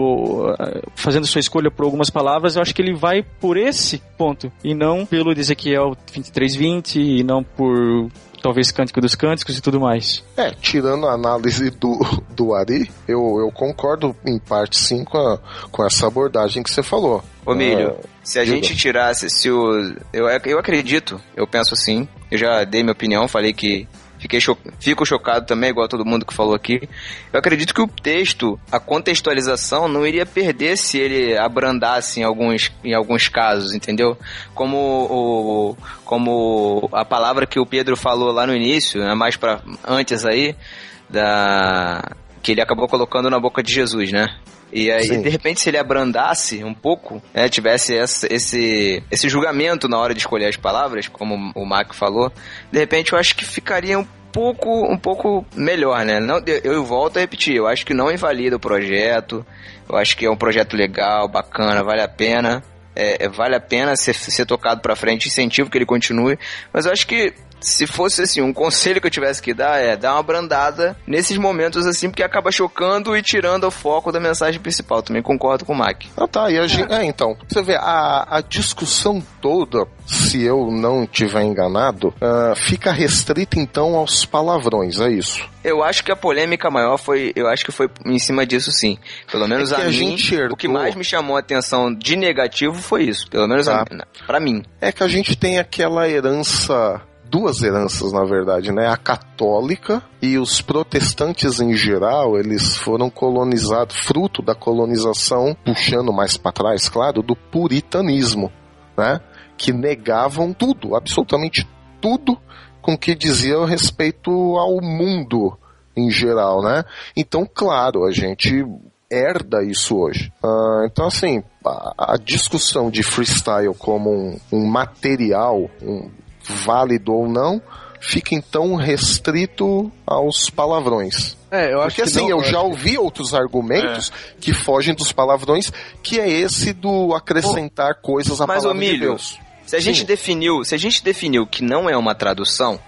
fazendo sua escolha por algumas palavras, eu acho que ele vai por esse ponto e não pelo Ezequiel 23:20 e não por talvez Cântico dos Cânticos e tudo mais. É, tirando a análise do, do Ari, eu, eu concordo em parte sim com, a- com essa abordagem que você falou. Ô, Milho, Ah, se a diga. gente tirasse, se o. Eu, eu acredito, eu penso assim. Eu já dei minha opinião, falei que. Fiquei cho... Fico chocado também, igual todo mundo que falou aqui. Eu acredito que o texto, a contextualização, não iria perder se ele abrandasse em alguns, em alguns casos, entendeu? Como o, como a palavra que o Pedro falou lá no início, né, mais para antes aí, da que ele acabou colocando na boca de Jesus, né? E aí, Sim. de repente, se ele abrandasse um pouco, né, tivesse essa- esse, esse julgamento na hora de escolher as palavras, como o Mac falou, de repente eu acho que ficaria um pouco, um pouco melhor, né? Não, eu, volto a repetir, eu acho que não invalida o projeto, eu acho que é um projeto legal, bacana, vale a pena. é, é, vale a pena ser, ser tocado pra frente, incentivo que ele continue, mas eu acho que se fosse assim, um conselho que eu tivesse que dar é dar uma brandada nesses momentos assim, porque acaba chocando e tirando o foco da mensagem principal. Também concordo com o Mac. Ah, tá. E a gente, é, então, você vê, a, a discussão toda, se eu não tiver enganado, ah, fica restrita então aos palavrões, é isso. Eu acho que a polêmica maior foi, eu acho que foi em cima disso sim. Pelo menos É a, a mim, gente herdou- o que mais me chamou a atenção de negativo foi isso. Pelo menos Tá. a, pra mim. É que a gente tem aquela herança, duas heranças na verdade, né? A católica e os protestantes em geral, eles foram colonizados, fruto da colonização, puxando mais para trás, claro, do puritanismo, né? Que negavam tudo, absolutamente tudo com que diziam respeito ao mundo em geral, né? Então, claro, a gente herda isso hoje. Ah, então, assim, a, a discussão de freestyle como um, um material, um válido ou não, fica então restrito aos palavrões. É, eu acho Porque que assim, não- eu já ouvi outros argumentos que fogem dos palavrões, que é esse do acrescentar coisas à Mas, ô palavra de Milho, Deus. Se a gente Sim. definiu, se a gente definiu que não é uma tradução,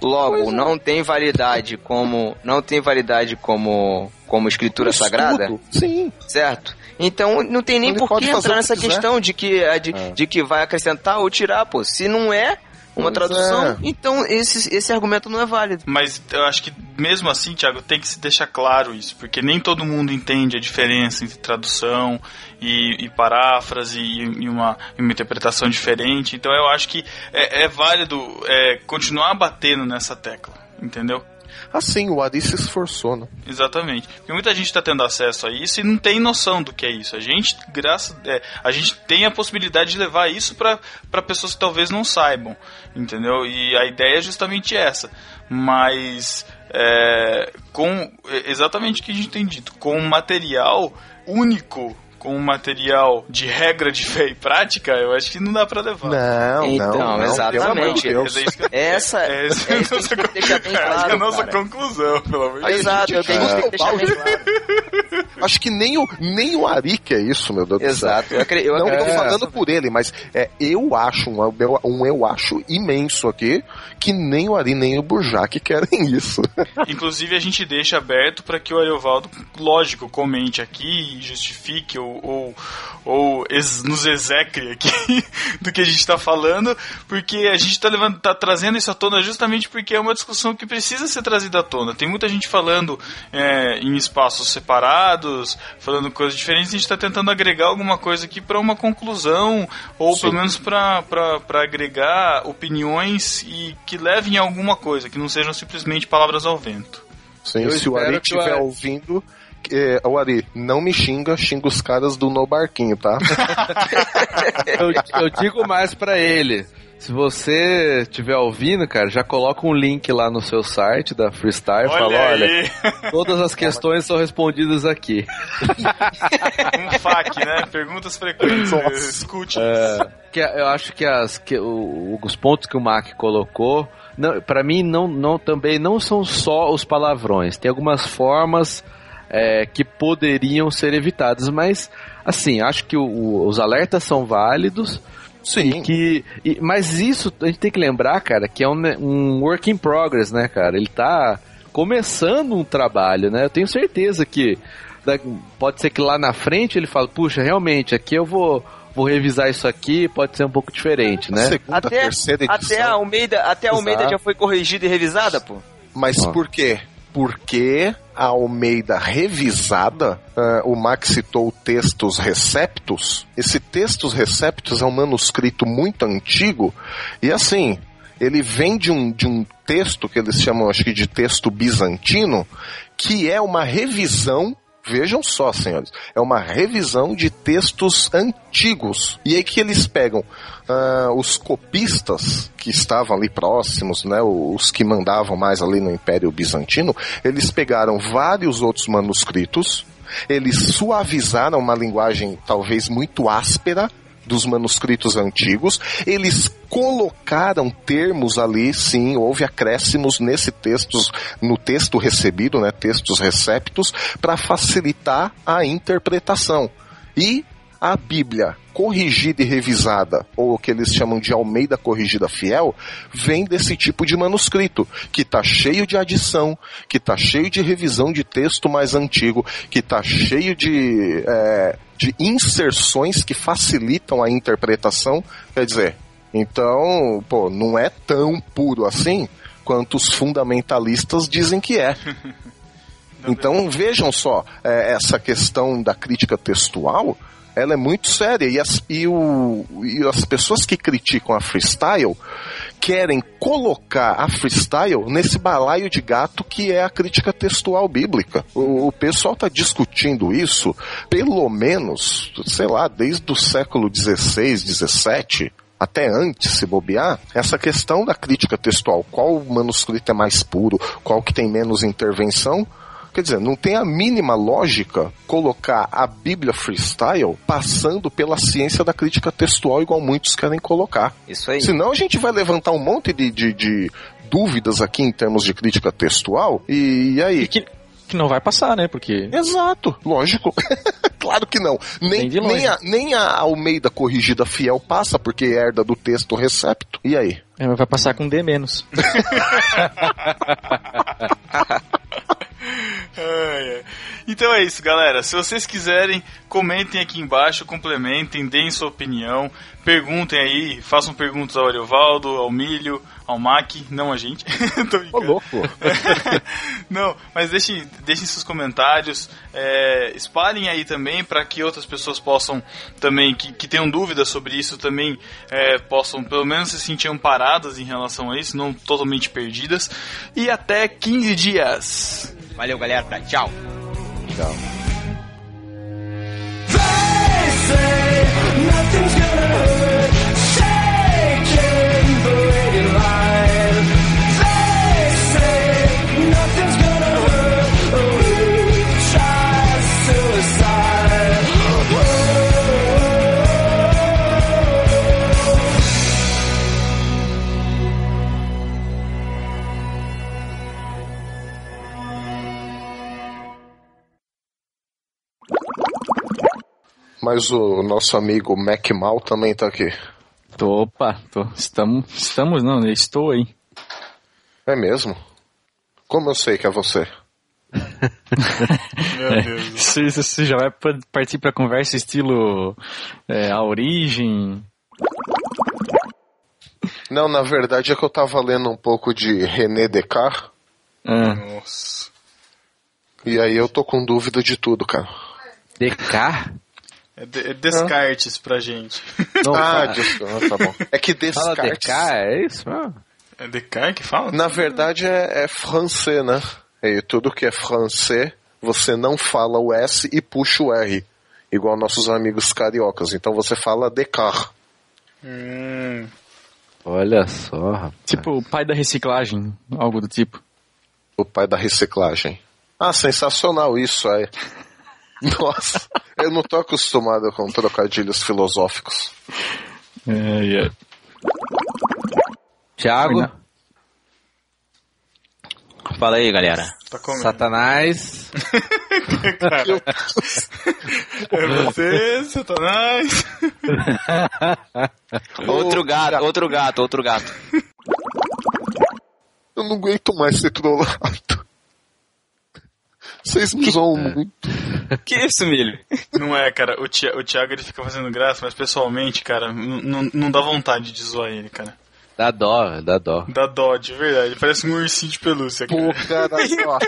logo Pois é. não tem validade como não tem validade como como escritura Um sagrada, Sim. certo? Então não tem nem Ele por que entrar nessa quiser. questão de que é de, É. de que vai acrescentar ou tirar, pô. Se não é uma Pois tradução, é. então esse, esse argumento não é válido. Mas eu acho que mesmo assim, Thiago, tem que se deixar claro isso, porque nem todo mundo entende a diferença entre tradução e, e paráfrase e, e uma, uma interpretação diferente. Então eu acho que é, é válido é, continuar batendo nessa tecla, entendeu? Assim, o Ari se esforçou, né? Exatamente. Porque muita gente está tendo acesso a isso e não tem noção do que é isso. A gente, graças, é, a gente tem a possibilidade de levar isso para pessoas que talvez não saibam, entendeu? E a ideia é justamente essa. Mas é, com é, exatamente o que a gente tem dito, com um material único, com um material de regra de fé e prática, eu acho que não dá para levar. Não, Então, não, não, pelo amor de exatamente. Deus. Mas é que- Essa é é, que que nossa que deixar bem <laughs> Essa é a nossa cara. conclusão, pelo amor de Deus. Exato, eu tenho que deixar bem claro. Acho que nem o, nem o Ari quer isso, meu Deus do céu. Exato. Eu, eu Não tô acredito. falando por ele, mas é, eu acho um, eu- um eu acho imenso aqui que nem o Ari nem o Burjac querem isso. <laughs> Inclusive, a gente deixa aberto para que o Ariovaldo, lógico, comente aqui, justifique ou, ou, ou ex- nos execre aqui <laughs> do que a gente está falando, porque a gente está tá trazendo isso à tona justamente porque é uma discussão que precisa ser trazida à tona. Tem muita gente falando é, em espaços separados, falando coisas diferentes, e a gente está tentando agregar alguma coisa aqui para uma conclusão, ou pelo menos para agregar opiniões e que levem a alguma coisa, que não sejam simplesmente palavras ao vento. Sim, Eu se o Ari estiver ouvindo, é, o Ari, não me xinga, xinga os caras do No Barquinho, tá? <laughs> eu, eu digo mais pra ele. Se você estiver ouvindo, cara, já coloca um link lá no seu site da Freestyle e fala, olha, aí, todas as questões são respondidas aqui. <laughs> um FAQ, né? Perguntas frequentes. Escute. Que eu acho que, as, que o- os pontos que o Mac colocou, para mim não, não também não são só os palavrões. Tem algumas formas é, que poderiam ser evitadas, mas assim, acho que o- o- os alertas são válidos. Sim. Que, e- mas isso a gente tem que lembrar, cara, que é um, ne- um work in progress, né, cara? Ele tá começando um trabalho, né? Eu tenho certeza que da- pode ser que lá na frente ele fale, puxa, realmente, aqui eu vou, vou revisar isso aqui, pode ser um pouco diferente, né? Segunda, Até, terceira edição. até a Almeida, até a Almeida Exato. já foi corrigida e revisada, pô. Mas Ó. por quê? Porque a Almeida revisada, ah, o Max citou textos receptos. Esse textos receptos é um manuscrito muito antigo e assim, ele vem de um, de um texto que eles chamam, acho que de texto bizantino, que é uma revisão Vejam só, senhores, é uma revisão de textos antigos. E aí que eles pegam ah, os copistas que estavam ali próximos, né, os que mandavam mais ali no Império Bizantino, eles pegaram vários outros manuscritos, eles suavizaram uma linguagem talvez muito áspera dos manuscritos antigos, eles colocaram termos ali, sim, houve acréscimos nesse texto, no texto recebido, né, textos receptos, para facilitar a interpretação. E A Bíblia corrigida e revisada, ou o que eles chamam de Almeida Corrigida Fiel, vem desse tipo de manuscrito, que tá cheio de adição, que tá cheio de revisão de texto mais antigo, que tá cheio de, é, de inserções que facilitam a interpretação. Quer dizer, então, pô, não é tão puro assim quanto os fundamentalistas dizem que é. <laughs> Então vejam só, é, essa questão da crítica textual, ela é muito séria. E as, e, o, e as pessoas que criticam a freestyle querem colocar a freestyle nesse balaio de gato que é a crítica textual bíblica. O, o pessoal está discutindo isso, pelo menos, sei lá, desde o século XVI, XVII, até antes, se bobear, essa questão da crítica textual, qual manuscrito é mais puro, qual que tem menos intervenção, Quer dizer, não tem a mínima lógica colocar a Bíblia freestyle passando pela ciência da crítica textual, igual muitos querem colocar. Isso aí. Senão a gente vai levantar um monte de, de, de dúvidas aqui em termos de crítica textual, e, e aí? E que, que não vai passar, né? Porque. Exato, lógico. <laughs> claro que não. Nem, Nem de longe. nem, a, nem a Almeida corrigida fiel passa, porque herda do texto recepto. E aí? é, vai passar com D menos. <laughs> Então é isso, galera. Se vocês quiserem, comentem aqui embaixo, complementem, deem sua opinião, perguntem aí, façam perguntas ao Ariovaldo, ao Milho, ao Mac, não a gente. <laughs> Ô, louco. <laughs> Não, mas deixem, deixem seus comentários, é, espalhem aí também para que outras pessoas possam também, que, que tenham dúvidas sobre isso, também é, possam pelo menos se sentir amparadas em relação a isso, não totalmente perdidas. E até 15 dias! Valeu, galera. Tchau. Tchau. Mas o nosso amigo Mac Mal também tá aqui. Tô, opa, tô. Estamos, estamos não, né? Estou aí. É mesmo? Como eu sei que é você? <laughs> Meu Deus. Você, você já vai pa- partir pra conversa estilo é, a origem. Não, na verdade é que eu tava lendo um pouco de René Descartes, Ah, Nossa. e aí eu tô com dúvida de tudo, cara. DK? É, é descartes pra gente. Não, ah, fala, desculpa, tá bom. É que fala Descartes, é isso? Ah. É Descartes que fala? na verdade é, é francês, né? E tudo que é francês, você não fala o S e puxa o R, igual nossos amigos cariocas. Então você fala Descartes. Hum, Olha só, rapaz. tipo o pai da reciclagem, algo do tipo. o pai da reciclagem. Ah, sensacional isso aí. Nossa, eu não tô acostumado com trocadilhos filosóficos. É, é. Thiago, Foi Fala aí, galera. tá. Satanás. É você, Satanás. Outro gato, outro gato, outro gato. Eu não aguento mais ser trollado. Vocês me zoam muito. <laughs> Que isso, milho? Não é, cara. O, Tia, o Thiago ele fica fazendo graça, mas pessoalmente, cara, não dá vontade de zoar ele, cara. Dá dó, dá dó. Dá dó, de verdade. Ele parece um ursinho de pelúcia, cara. Pô, cara, só.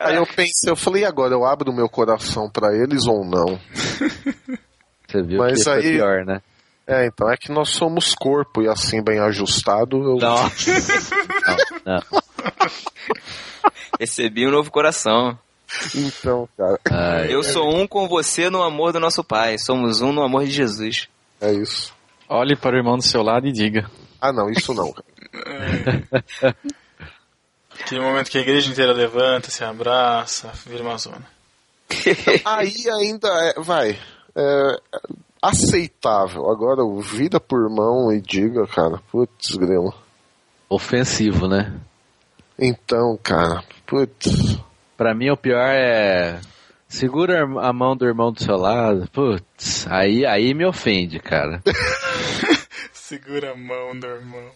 Aí eu pensei, eu falei, e agora eu abro meu coração pra eles ou não? <laughs> Você viu Mas que foi aí- pior, né? É, então é que nós somos corpo e assim bem ajustado, eu Não. <laughs> não, não. <laughs> Recebi um novo coração. Então, cara, Ai, Eu sou um com você no amor do nosso Pai. Somos um no amor de Jesus. é isso. Olhe para o irmão do seu lado e diga. Ah, não, isso não. Aquele <laughs> momento que a igreja inteira levanta, se abraça, vira uma zona. <laughs> Aí ainda é, vai, é aceitável. Agora, o vida por mão e diga, cara, putz, grilo. ofensivo, né? Então, cara, putz. Pra mim, o pior é Segura a mão do irmão do seu lado. Putz, aí, aí me ofende, cara. <laughs> Segura a mão do irmão.